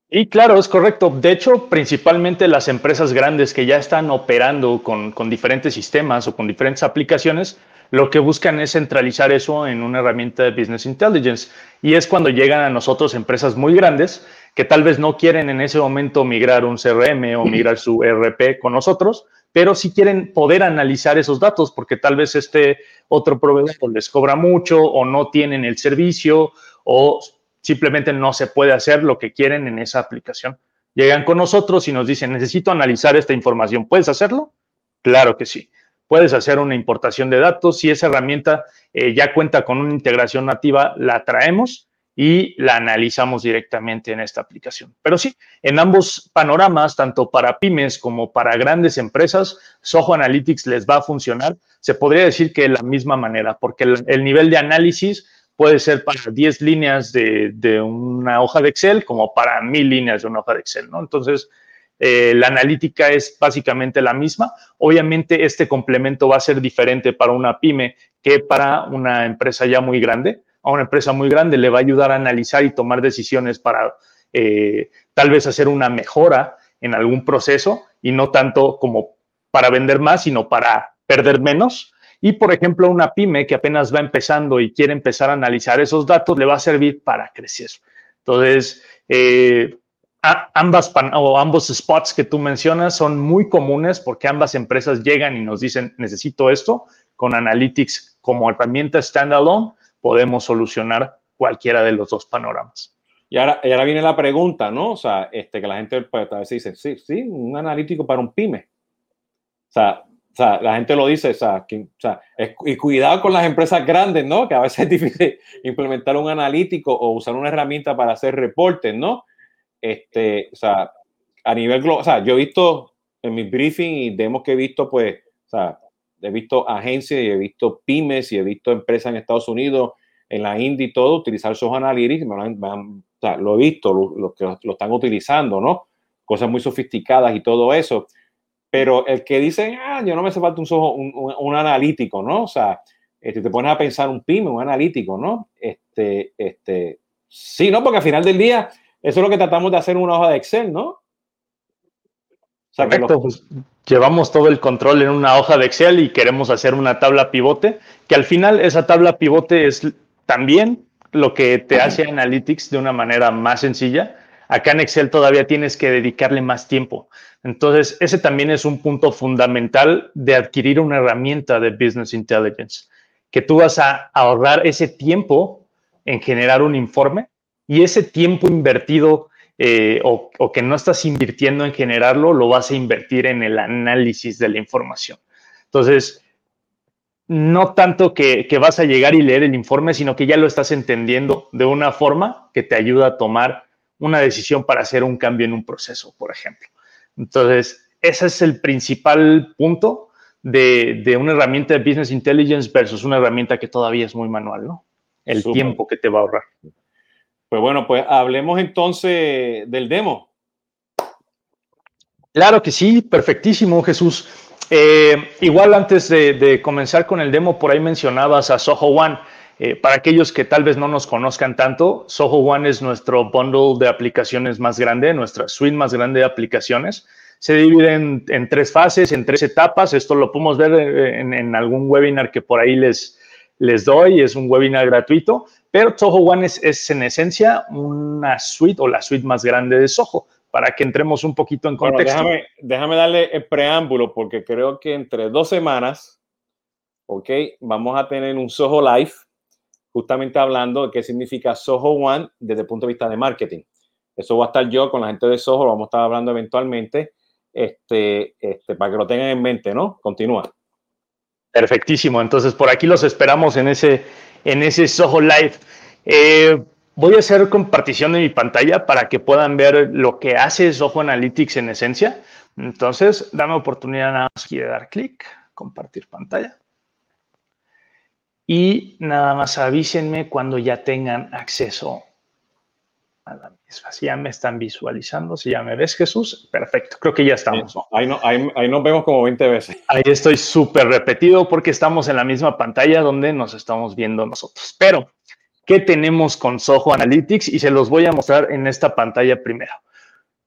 Y claro, es correcto. De hecho, principalmente las empresas grandes que ya están operando con, con, diferentes sistemas o con diferentes aplicaciones, lo que buscan es centralizar eso en una herramienta de Business Intelligence. Y es cuando llegan a nosotros empresas muy grandes que tal vez no quieren en ese momento migrar un CRM o migrar su ERP con nosotros, pero sí quieren poder analizar esos datos porque tal vez este otro proveedor les cobra mucho o no tienen el servicio o simplemente no se puede hacer lo que quieren en esa aplicación. Llegan con nosotros y nos dicen, necesito analizar esta información. ¿Puedes hacerlo? Claro que sí. Puedes hacer una importación de datos. Si esa herramienta eh, ya cuenta con una integración nativa, la traemos y la analizamos directamente en esta aplicación. Pero sí, en ambos panoramas, tanto para pymes como para grandes empresas, Soho Analytics les va a funcionar. Se podría decir que de la misma manera, porque el nivel de análisis puede ser para 10 líneas de, una hoja de Excel como para mil líneas de una hoja de Excel, ¿no? Entonces, eh, la analítica es básicamente la misma. Obviamente, este complemento va a ser diferente para una pyme que para una empresa ya muy grande. A una empresa muy grande le va a ayudar a analizar y tomar decisiones para eh, tal vez hacer una mejora en algún proceso y no tanto como para vender más, sino para perder menos y, por ejemplo, una pyme que apenas va empezando y quiere empezar a analizar esos datos, le va a servir para crecer. Entonces, eh, ambas o ambos spots que tú mencionas son muy comunes porque ambas empresas llegan y nos dicen, necesito esto. Con Analytics como herramienta standalone, podemos solucionar cualquiera de los dos panoramas. Y ahora, y ahora viene la pregunta, ¿no? O sea, este, que la gente pues, a veces dice, sí, sí, un analítico para un pyme. O sea, o sea, la gente lo dice, o sea, y cuidado con las empresas grandes, ¿no? Que a veces *laughs* es difícil implementar un analítico o usar una herramienta para hacer reportes, ¿no? Este, o sea, a nivel global, o sea, yo he visto en mi briefing y demos que he visto, pues, o sea, he visto agencias y he visto pymes y he visto empresas en Estados Unidos, en la India y todo, utilizar esos Analytics, o sea, lo he visto, los que lo están utilizando, ¿no? Cosas muy sofisticadas y todo eso pero el que dice, ah, yo no me hace falta un, un, analítico, ¿no? O sea, este, te pones a pensar un pyme, un analítico, ¿no? Este, este, sí, ¿no? Porque al final del día, eso es lo que tratamos de hacer en una hoja de Excel, ¿no? O sea, Correcto, pues, llevamos todo el control en una hoja de Excel y queremos hacer una tabla pivote, que al final esa tabla pivote es también lo que te hace Analytics de una manera más sencilla. Acá en Excel todavía tienes que dedicarle más tiempo. Entonces, ese también es un punto fundamental de adquirir una herramienta de Business Intelligence, que tú vas a ahorrar ese tiempo en generar un informe y ese tiempo invertido eh, o, que no estás invirtiendo en generarlo, lo vas a invertir en el análisis de la información. Entonces, no tanto que, que, vas a llegar y leer el informe, sino que ya lo estás entendiendo de una forma que te ayuda a tomar una decisión para hacer un cambio en un proceso, por ejemplo. Entonces, ese es el principal punto de, una herramienta de Business Intelligence versus una herramienta que todavía es muy manual, ¿no? El tiempo que te va a ahorrar. Pues bueno, pues hablemos entonces del demo. Claro que sí, perfectísimo, Jesús. Eh, igual antes de, comenzar con el demo, por ahí mencionabas a Soho One. Eh, para aquellos que tal vez no nos conozcan tanto, Soho One es nuestro bundle de aplicaciones más grande, nuestra suite más grande de aplicaciones. Se divide en, tres fases, en tres etapas. Esto lo podemos ver eh, en, algún webinar que por ahí les, les doy. Es un webinar gratuito. Pero Soho One es, en esencia una suite o la suite más grande de Soho para que entremos un poquito en contexto. déjame, déjame, darle el preámbulo porque creo que entre dos semanas, ok, vamos a tener un Soho Live justamente hablando de qué significa Soho One desde el punto de vista de marketing. Eso va a estar yo con la gente de Soho, lo vamos a estar hablando eventualmente, este, este, para que lo tengan en mente, ¿no? Continúa. Perfectísimo. Entonces, por aquí los esperamos en ese, en ese Soho Live. Eh, voy a hacer compartición de mi pantalla para que puedan ver lo que hace Soho Analytics en esencia. Entonces, dame oportunidad nada más de dar clic, compartir pantalla y nada más avísenme cuando ya tengan acceso a la. Si ya me están visualizando, si ya me ves, Jesús, perfecto. Creo que ya estamos. Ahí, no, ahí, nos vemos como 20 veces. Ahí estoy súper repetido porque estamos en la misma pantalla donde nos estamos viendo nosotros. Pero, ¿qué tenemos con Soho Analytics? Y se los voy a mostrar en esta pantalla primero.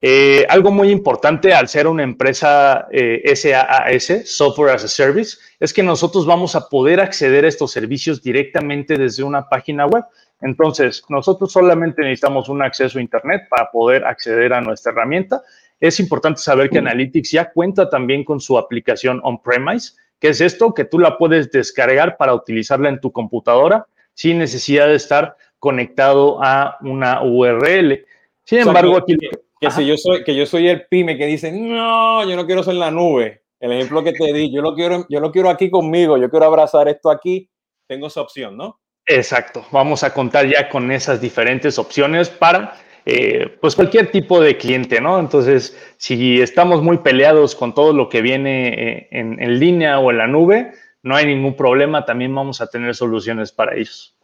Eh, algo muy importante al ser una empresa SaaS, Software as a Service, es que nosotros vamos a poder acceder a estos servicios directamente desde una página web. Entonces, nosotros solamente necesitamos un acceso a Internet para poder acceder a nuestra herramienta. Es importante saber que Analytics ya cuenta también con su aplicación on-premise. que es esto? Que tú la puedes descargar para utilizarla en tu computadora sin necesidad de estar conectado a una URL. Sin embargo, aquí... Que, si yo soy, que yo soy el pyme que dice, no, yo no quiero ser la nube. El ejemplo que te di, yo lo quiero, yo lo quiero aquí conmigo, yo quiero abrazar esto aquí, tengo esa opción, ¿no? Exacto. Vamos a contar ya con esas diferentes opciones para eh, pues cualquier tipo de cliente, ¿no? Entonces, si estamos muy peleados con todo lo que viene eh, en, en, línea o en la nube, no hay ningún problema, también vamos a tener soluciones para ellos.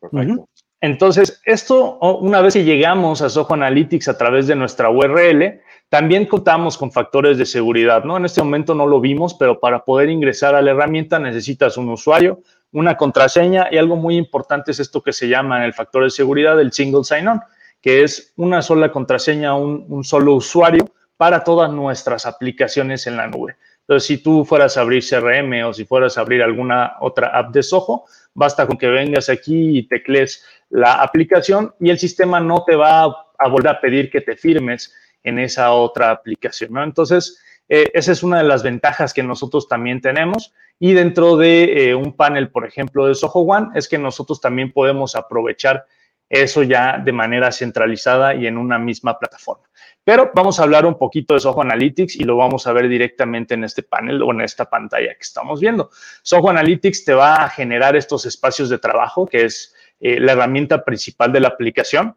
Perfecto. Entonces, esto, una vez que llegamos a Soho Analytics a través de nuestra URL, también contamos con factores de seguridad, ¿no? En este momento no lo vimos, pero para poder ingresar a la herramienta necesitas un usuario, una contraseña y algo muy importante es esto que se llama el factor de seguridad el single sign-on, que es una sola contraseña, un, un solo usuario para todas nuestras aplicaciones en la nube. Entonces, si tú fueras a abrir CRM o si fueras a abrir alguna otra app de Soho, basta con que vengas aquí y teclees la aplicación y el sistema no te va a volver a pedir que te firmes en esa otra aplicación, ¿no? Entonces, eh, esa es una de las ventajas que nosotros también tenemos. Y dentro de eh, un panel, por ejemplo, de Soho One, es que nosotros también podemos aprovechar eso ya de manera centralizada y en una misma plataforma. Pero vamos a hablar un poquito de Soho Analytics y lo vamos a ver directamente en este panel o en esta pantalla que estamos viendo. Soho Analytics te va a generar estos espacios de trabajo, que es eh, la herramienta principal de la aplicación.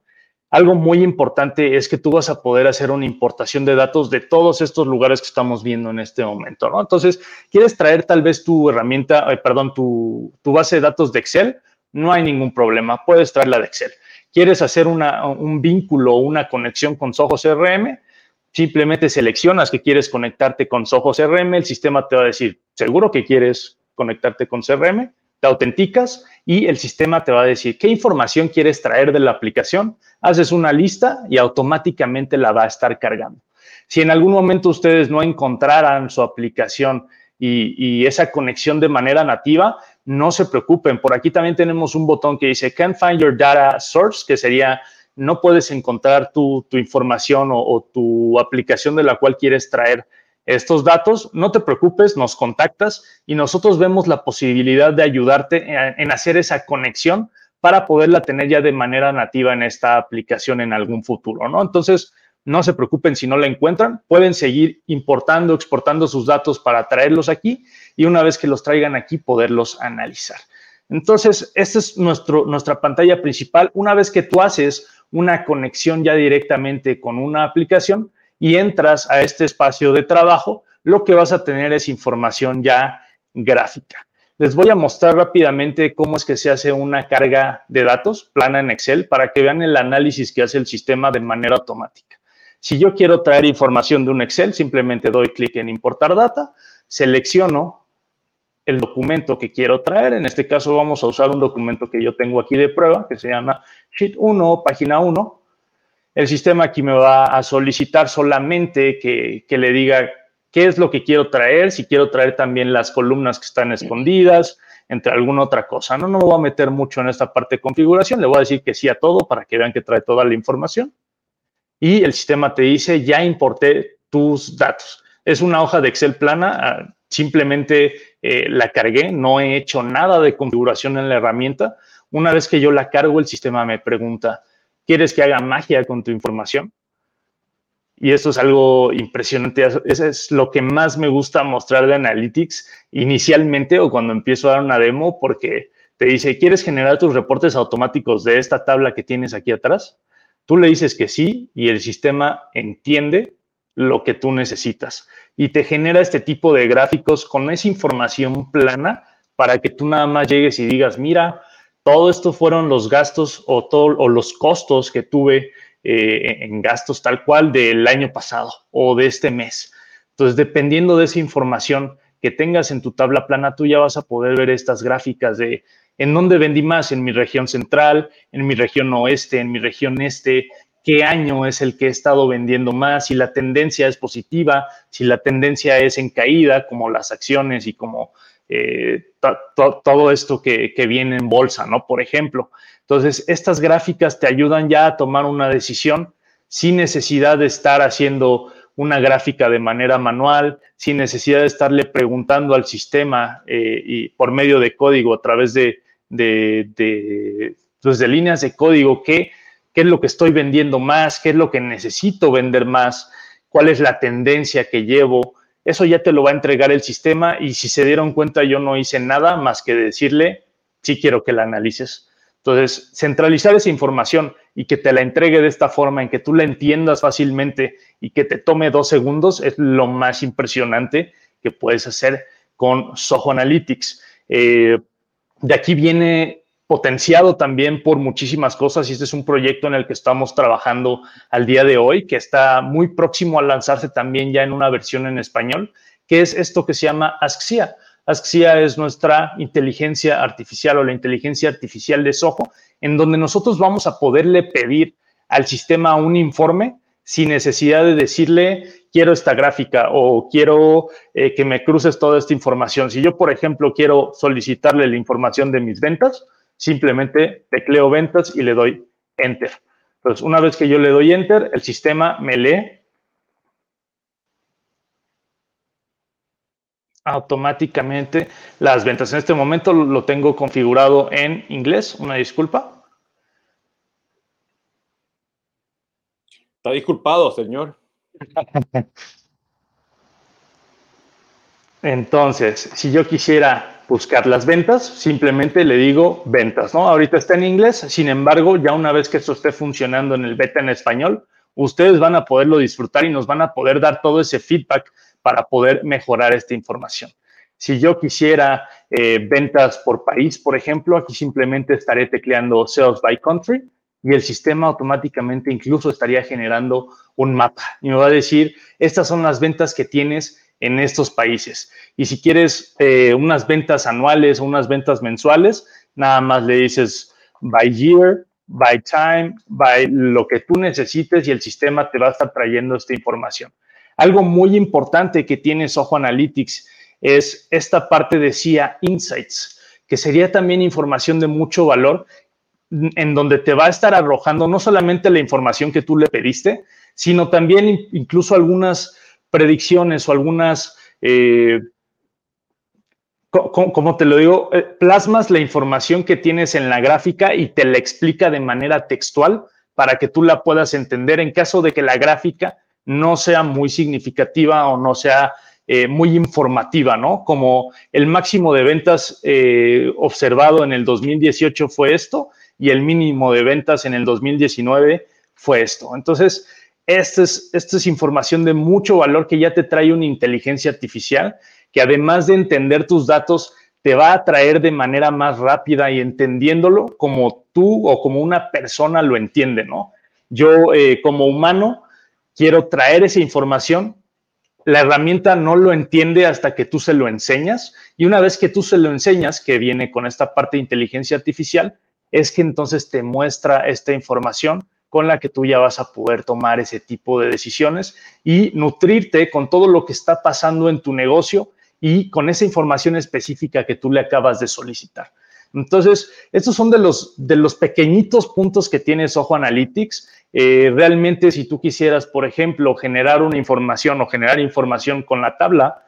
Algo muy importante es que tú vas a poder hacer una importación de datos de todos estos lugares que estamos viendo en este momento, ¿no? Entonces, quieres traer tal vez tu herramienta, eh, perdón, tu, base de datos de Excel, no hay ningún problema, puedes traerla de Excel. Quieres hacer un vínculo o una conexión con Soho CRM, simplemente seleccionas que quieres conectarte con Soho CRM, el sistema te va a decir, seguro que quieres conectarte con CRM, te autenticas y el sistema te va a decir qué información quieres traer de la aplicación, haces una lista y automáticamente la va a estar cargando. Si en algún momento ustedes no encontraran su aplicación y, esa conexión de manera nativa, no se preocupen. Por aquí también tenemos un botón que dice Can't find your data source, que sería no puedes encontrar tu, información o, tu aplicación de la cual quieres traer estos datos. No te preocupes, nos contactas y nosotros vemos la posibilidad de ayudarte en hacer esa conexión para poderla tener ya de manera nativa en esta aplicación en algún futuro, ¿no? Entonces, no se preocupen si no la encuentran, pueden seguir importando, exportando sus datos para traerlos aquí y una vez que los traigan aquí poderlos analizar. Entonces, esta es nuestra pantalla principal. Una vez que tú haces una conexión ya directamente con una aplicación y entras a este espacio de trabajo, lo que vas a tener es información ya gráfica. Les voy a mostrar rápidamente cómo es que se hace una carga de datos plana en Excel para que vean el análisis que hace el sistema de manera automática. Si yo quiero traer información de un Excel, simplemente doy clic en importar data, selecciono el documento que quiero traer. En este caso vamos a usar un documento que yo tengo aquí de prueba, que se llama Sheet 1, página 1. El sistema aquí me va a solicitar solamente que, que le diga qué es lo que quiero traer, si quiero traer también las columnas que están escondidas, entre alguna otra cosa. No, no me voy a meter mucho en esta parte de configuración, le voy a decir que sí a todo para que vean que trae toda la información y el sistema te dice, ya importé tus datos. Es una hoja de Excel plana, ah, simplemente eh, la cargué, no he hecho nada de configuración en la herramienta. Una vez que yo la cargo, el sistema me pregunta, ¿quieres que haga magia con tu información? Y esto es algo impresionante. Eso es lo que más me gusta mostrar de Analytics inicialmente o cuando empiezo a dar una demo, porque te dice, ¿quieres generar tus reportes automáticos de esta tabla que tienes aquí atrás? Tú le dices que sí y el sistema entiende lo que tú necesitas y te genera este tipo de gráficos con esa información plana para que tú nada más llegues y digas, mira, todo esto fueron los gastos o, todo, o los costos que tuve eh, en gastos tal cual del año pasado o de este mes. Entonces, dependiendo de esa información que tengas en tu tabla plana, tú ya vas a poder ver estas gráficas de ¿En dónde vendí más? En mi región central, en mi región oeste, en mi región este. qué año es el que he estado vendiendo más, si la tendencia es positiva, si la tendencia es en caída, como las acciones y como eh, todo esto que, viene en bolsa, ¿no? Por ejemplo. Entonces, estas gráficas te ayudan ya a tomar una decisión sin necesidad de estar haciendo una gráfica de manera manual, sin necesidad de estarle preguntando al sistema eh, y por medio de código a través de, de, de, pues de líneas de código qué, qué es lo que estoy vendiendo más, qué es lo que necesito vender más, cuál es la tendencia que llevo. Eso ya te lo va a entregar el sistema y si se dieron cuenta yo no hice nada más que decirle, sí quiero que la analices. Entonces, centralizar esa información y que te la entregue de esta forma, en que tú la entiendas fácilmente y que te tome dos segundos, es lo más impresionante que puedes hacer con Soho Analytics. Eh, de aquí viene potenciado también por muchísimas cosas y este es un proyecto en el que estamos trabajando al día de hoy, que está muy próximo a lanzarse también ya en una versión en español, que es esto que se llama ASCIA. ASCIA es nuestra inteligencia artificial o la inteligencia artificial de Soho, en donde nosotros vamos a poderle pedir al sistema un informe sin necesidad de decirle, quiero esta gráfica o quiero eh, que me cruces toda esta información. Si yo, por ejemplo, quiero solicitarle la información de mis ventas, simplemente tecleo ventas y le doy enter. Entonces, una vez que yo le doy enter, el sistema me lee automáticamente las ventas. En este momento lo tengo configurado en inglés, una disculpa. Está disculpado, señor. *laughs* Entonces, si yo quisiera buscar las ventas, simplemente le digo ventas, ¿no? Ahorita está en inglés, sin embargo, ya una vez que esto esté funcionando en el beta en español, ustedes van a poderlo disfrutar y nos van a poder dar todo ese feedback para poder mejorar esta información. Si yo quisiera eh, ventas por país, por ejemplo, aquí simplemente estaré tecleando Sales by Country y el sistema automáticamente incluso estaría generando un mapa y me va a decir, estas son las ventas que tienes en estos países. Y si quieres eh, unas ventas anuales o unas ventas mensuales, nada más le dices by year, by time, by lo que tú necesites y el sistema te va a estar trayendo esta información. Algo muy importante que tiene Soho Analytics es esta parte de CIA Insights, que sería también información de mucho valor en donde te va a estar arrojando no solamente la información que tú le pediste, sino también incluso algunas predicciones o algunas, eh, como te lo digo, eh, plasmas la información que tienes en la gráfica y te la explica de manera textual para que tú la puedas entender en caso de que la gráfica no sea muy significativa o no sea eh, muy informativa, ¿no? Como el máximo de ventas observado en el 2018 fue esto, y el mínimo de ventas en el 2019 fue esto. Entonces, esta es, información de mucho valor que ya te trae una inteligencia artificial que además de entender tus datos, te va a traer de manera más rápida y entendiéndolo como tú o como una persona lo entiende, ¿no? Yo eh, como humano quiero traer esa información, la herramienta no lo entiende hasta que tú se lo enseñas y una vez que tú se lo enseñas, que viene con esta parte de inteligencia artificial, es que entonces te muestra esta información con la que tú ya vas a poder tomar ese tipo de decisiones y nutrirte con todo lo que está pasando en tu negocio y con esa información específica que tú le acabas de solicitar. Entonces, estos son de los, de los pequeñitos puntos que tiene Ojo Analytics. Eh, realmente, si tú quisieras, por ejemplo, generar una información o generar información con la tabla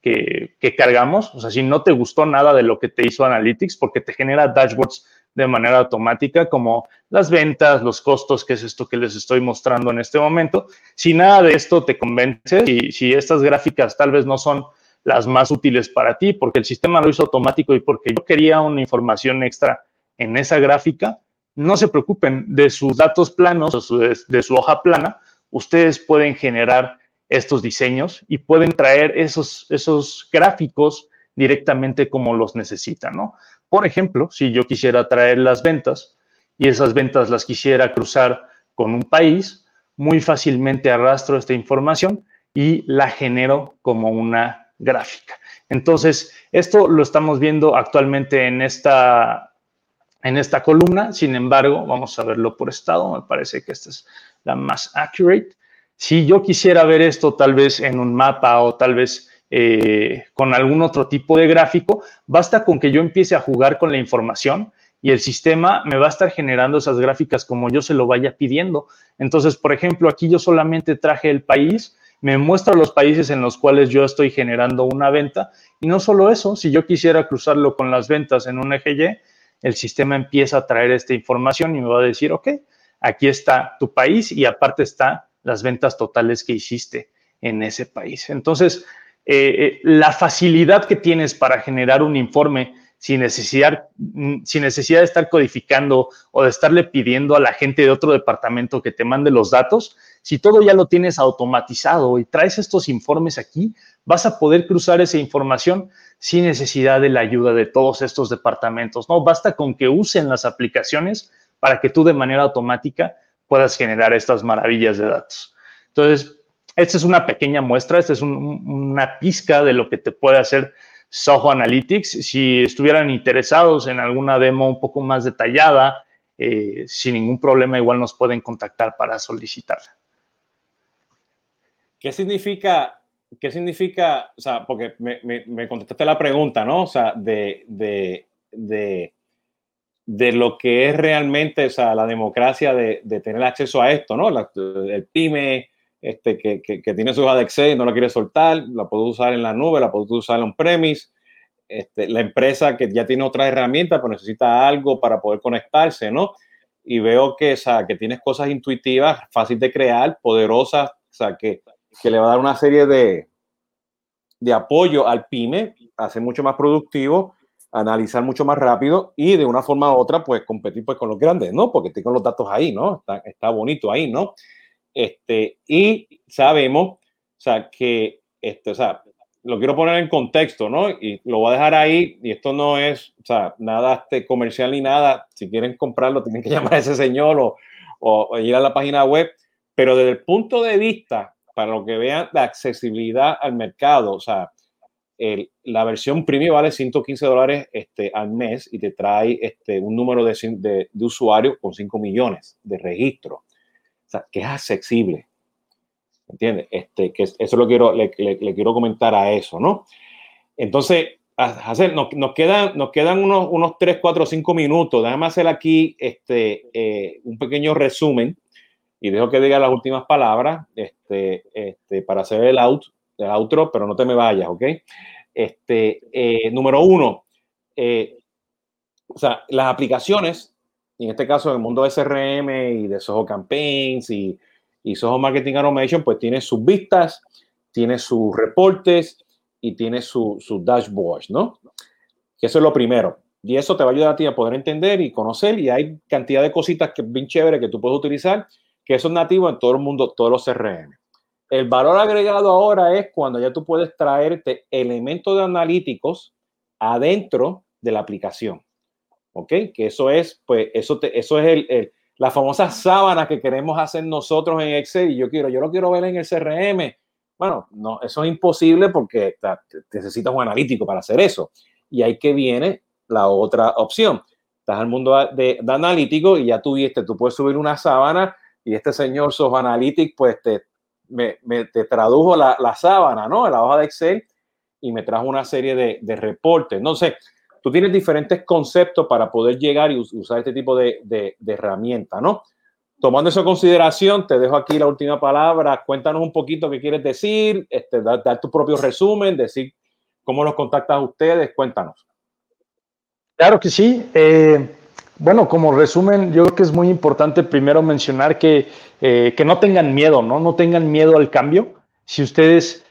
que, que cargamos, o sea, si no te gustó nada de lo que te hizo Analytics, porque te genera dashboards de manera automática, como las ventas, los costos, que es esto que les estoy mostrando en este momento. Si nada de esto te convence, y si estas gráficas tal vez no son las más útiles para ti, porque el sistema lo hizo automático y porque yo quería una información extra en esa gráfica, no se preocupen, de sus datos planos, de su hoja plana, ustedes pueden generar estos diseños y pueden traer esos, esos gráficos directamente como los necesitan, ¿no? Por ejemplo, si yo quisiera traer las ventas y esas ventas las quisiera cruzar con un país, muy fácilmente arrastro esta información y la genero como una gráfica. Entonces, esto lo estamos viendo actualmente en esta, en esta columna. Sin embargo, vamos a verlo por estado. Me parece que esta es la más accurate. Si yo quisiera ver esto tal vez en un mapa o tal vez eh, con algún otro tipo de gráfico, basta con que yo empiece a jugar con la información y el sistema me va a estar generando esas gráficas como yo se lo vaya pidiendo. Entonces, por ejemplo, aquí yo solamente traje el país, me muestra los países en los cuales yo estoy generando una venta y no solo eso, si yo quisiera cruzarlo con las ventas en un eje Y, el sistema empieza a traer esta información y me va a decir, ok, aquí está tu país y aparte está las ventas totales que hiciste en ese país. Entonces, eh, eh, la facilidad que tienes para generar un informe sin necesidad, mm, sin necesidad de estar codificando o de estarle pidiendo a la gente de otro departamento que te mande los datos, si todo ya lo tienes automatizado y traes estos informes aquí, vas a poder cruzar esa información sin necesidad de la ayuda de todos estos departamentos. No, basta con que usen las aplicaciones para que tú de manera automática puedas generar estas maravillas de datos. Entonces, esta es una pequeña muestra, esta es una pizca de lo que te puede hacer Soho Analytics. Si estuvieran interesados en alguna demo un poco más detallada, eh, sin ningún problema, igual nos pueden contactar para solicitarla. ¿Qué significa, qué significa, o sea, porque me, me, contestaste la pregunta, ¿no? O sea, de, de, de, de, lo que es realmente, o sea, la democracia de, tener acceso a esto, ¿no? el PyME, este, que, que, tiene su hoja de Excel y no la quiere soltar, la puedo usar en la nube, la puedo usar on-premise. Este, la empresa que ya tiene otra herramienta, pues necesita algo para poder conectarse, ¿no? Y veo que, o sea, que tienes cosas intuitivas, fácil de crear, poderosas, o sea, que, que le va a dar una serie de, de apoyo al pyme, a ser mucho más productivo, analizar mucho más rápido y de una forma u otra, pues competir pues, con los grandes, ¿no? Porque tengo los datos ahí, ¿no? Está, está bonito ahí, ¿no? Este, y sabemos, o sea, que, este, o sea, lo quiero poner en contexto, ¿no? Y lo voy a dejar ahí, y esto no es, o sea, nada este, comercial ni nada. Si quieren comprarlo, tienen que *laughs* llamar a ese señor o, ir a la página web. Pero desde el punto de vista, para lo que vean, la accesibilidad al mercado, o sea, el, la versión premium vale 115 dólares este, al mes y te trae este, un número de, de, de usuarios con 5 millones de registros sea, que es accesible. ¿Entiendes? Este, eso lo quiero, le, quiero comentar a eso, ¿no? Entonces, hacer, nos, nos, quedan, nos quedan unos, unos 3, 4, 5 minutos. Déjame hacer aquí este, eh, un pequeño resumen y dejo que diga las últimas palabras este, este, para hacer el, out, el outro, pero no te me vayas, ¿ok? Este, eh, número uno, eh, o sea, las aplicaciones y en este caso, en el mundo de CRM y de Soho Campaigns y, y Soho Marketing Automation, pues tiene sus vistas, tiene sus reportes y tiene sus su dashboards, ¿no? Que eso es lo primero. Y eso te va a ayudar a ti a poder entender y conocer. Y hay cantidad de cositas que bien chévere que tú puedes utilizar, que eso es nativo en todo el mundo, todos los CRM. El valor agregado ahora es cuando ya tú puedes traerte elementos de analíticos adentro de la aplicación. ¿Ok? Que eso es, pues, eso, eso es el, la famosa sábana que queremos hacer nosotros en Excel y yo quiero, yo lo quiero ver en el CRM. Bueno, no, eso es imposible porque necesitas un analítico para hacer eso. Y ahí que viene la otra opción. Estás al mundo de, de analítico y ya tuviste, tú puedes subir una sábana y este señor Soho Analytics, pues te, me, te tradujo la, la, sábana, ¿no? La hoja de Excel y me trajo una serie de, de reportes. Entonces, tú tienes diferentes conceptos para poder llegar y usar este tipo de, de, herramienta, ¿no? Tomando eso en consideración, te dejo aquí la última palabra. Cuéntanos un poquito qué quieres decir, este, dar, tu propio resumen, decir cómo los contactas ustedes. Cuéntanos. Claro que sí. Eh, bueno, como resumen, yo creo que es muy importante primero mencionar que, eh, que no tengan miedo, ¿no? No tengan miedo al cambio. Si ustedes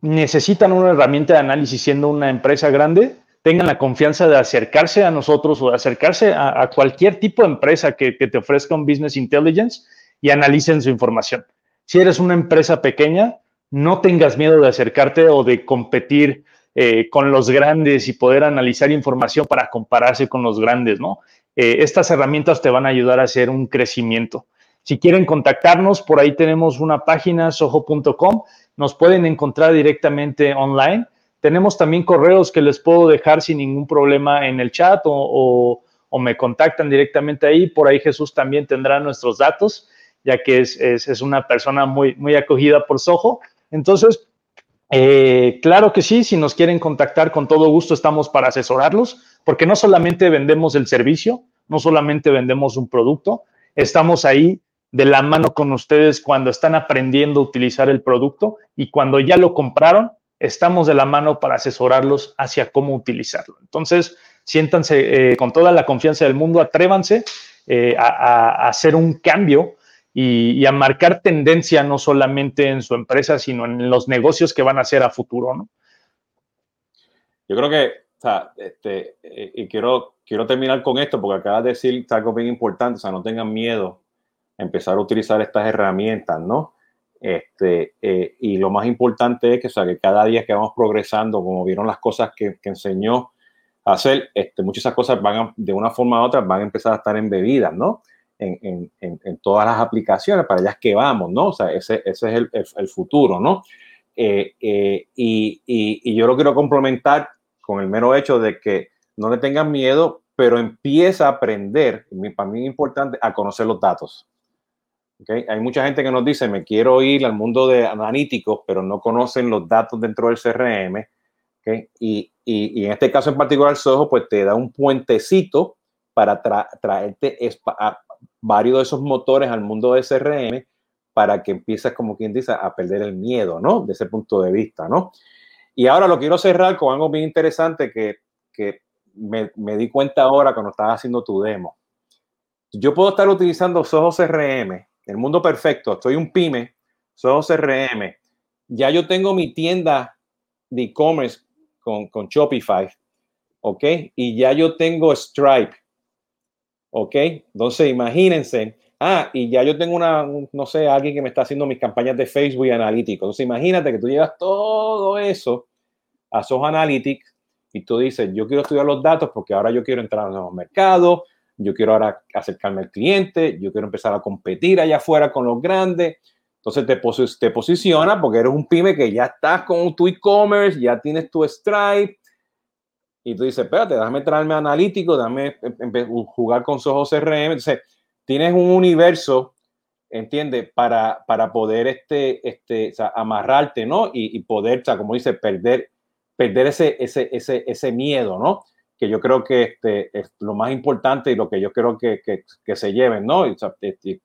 necesitan una herramienta de análisis siendo una empresa grande, tengan la confianza de acercarse a nosotros o de acercarse a, cualquier tipo de empresa que, te ofrezca un business intelligence y analicen su información. Si eres una empresa pequeña, no tengas miedo de acercarte o de competir eh, con los grandes y poder analizar información para compararse con los grandes, ¿no? Eh, estas herramientas te van a ayudar a hacer un crecimiento. Si quieren contactarnos, por ahí tenemos una página, soho.com, nos pueden encontrar directamente online tenemos también correos que les puedo dejar sin ningún problema en el chat o, me contactan directamente ahí. Por ahí Jesús también tendrá nuestros datos, ya que es, es, una persona muy, muy acogida por Soho. Entonces, eh, claro que sí, si nos quieren contactar, con todo gusto estamos para asesorarlos, porque no solamente vendemos el servicio, no solamente vendemos un producto, estamos ahí de la mano con ustedes cuando están aprendiendo a utilizar el producto y cuando ya lo compraron, estamos de la mano para asesorarlos hacia cómo utilizarlo. Entonces, siéntanse eh, con toda la confianza del mundo, atrévanse eh, a, hacer un cambio y, a marcar tendencia no solamente en su empresa, sino en los negocios que van a hacer a futuro, ¿no? Yo creo que, o sea, este, eh, y quiero, quiero terminar con esto porque acabas de decir algo bien importante, o sea, no tengan miedo a empezar a utilizar estas herramientas, ¿no? Este, y lo más importante es que, cada día que vamos progresando, como vieron las cosas que, enseñó hacer, este, muchas de esas cosas van de una forma u otra van a empezar a estar embebidas, ¿no? En, en, en, todas las aplicaciones, para es que vamos, ¿no? O sea, ese, ese es el, el, futuro, ¿no? Eh, eh, y, y, yo lo quiero complementar con el mero hecho de que no le tengan miedo, pero empieza a aprender, para mí es importante, a conocer los datos. ¿Okay? Hay mucha gente que nos dice, me quiero ir al mundo de analíticos, pero no conocen los datos dentro del CRM. ¿okay? Y, y, en este caso en particular, Soho, pues te da un puentecito para traerte varios de esos motores al mundo de CRM para que empieces, como quien dice, a perder el miedo, ¿no? De ese punto de vista, ¿no? Y ahora lo quiero cerrar con algo bien interesante que, que me, me, di cuenta ahora cuando estaba haciendo tu demo. Yo puedo estar utilizando Soho CRM, el mundo perfecto, estoy un pyme, Soho CRM, ya yo tengo mi tienda de e-commerce con, Shopify, ¿ok? Y ya yo tengo Stripe, ¿ok? Entonces, imagínense, ah, y ya yo tengo una, no sé, alguien que me está haciendo mis campañas de Facebook y analítico. Entonces, imagínate que tú llevas todo eso a Soho Analytics y tú dices, yo quiero estudiar los datos porque ahora yo quiero entrar a los mercados, yo quiero ahora acercarme al cliente, yo quiero empezar a competir allá afuera con los grandes. Entonces te, te posiciona porque eres un pyme que ya estás con tu e-commerce, ya tienes tu Stripe. Y tú dices, espérate, déjame traerme analítico, déjame jugar con Soho CRM. Entonces, tienes un universo, ¿entiendes? Para, para poder este, este, amarrarte, ¿no? Y, poder, o sea, como dice, perder, perder ese, ese, ese, ese miedo, ¿no? Que yo creo que este, es lo más importante y lo que yo creo que, que, que se lleven, ¿no? Este,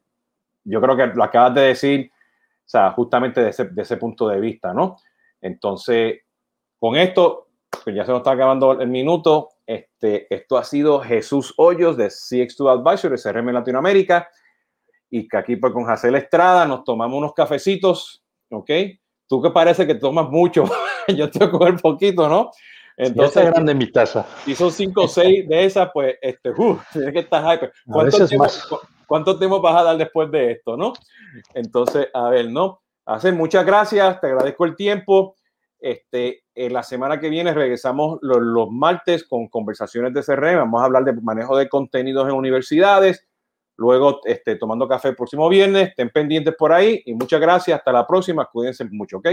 yo creo que lo acabas de decir o sea, justamente de ese, de ese punto de vista, ¿no? Entonces, con esto, pues ya se nos está acabando el minuto. Este, esto ha sido Jesús Hoyos de CX2 Advisor, de CRM Latinoamérica. Y que aquí pues con Jacel Estrada nos tomamos unos cafecitos, ¿ok? Tú que parece que tomas mucho, *laughs* yo te voy a coger poquito, ¿no? Entonces, es grande mi taza. Si son cinco o seis de esas, pues, este, uh, *laughs* tienes que estar hype. ¿Cuánto tiempo, más. ¿Cuánto tiempo vas a dar después de esto, no? Entonces, a ver, ¿no? Hace muchas gracias, te agradezco el tiempo. Este, en la semana que viene regresamos los, los, martes con conversaciones de CRM. Vamos a hablar de manejo de contenidos en universidades. Luego, este, tomando café el próximo viernes. Estén pendientes por ahí y muchas gracias. Hasta la próxima. Cuídense mucho, ¿ok?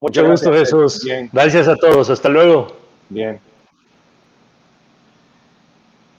Muchas gracias, Jesús. Gracias a todos. Hasta luego. Bien.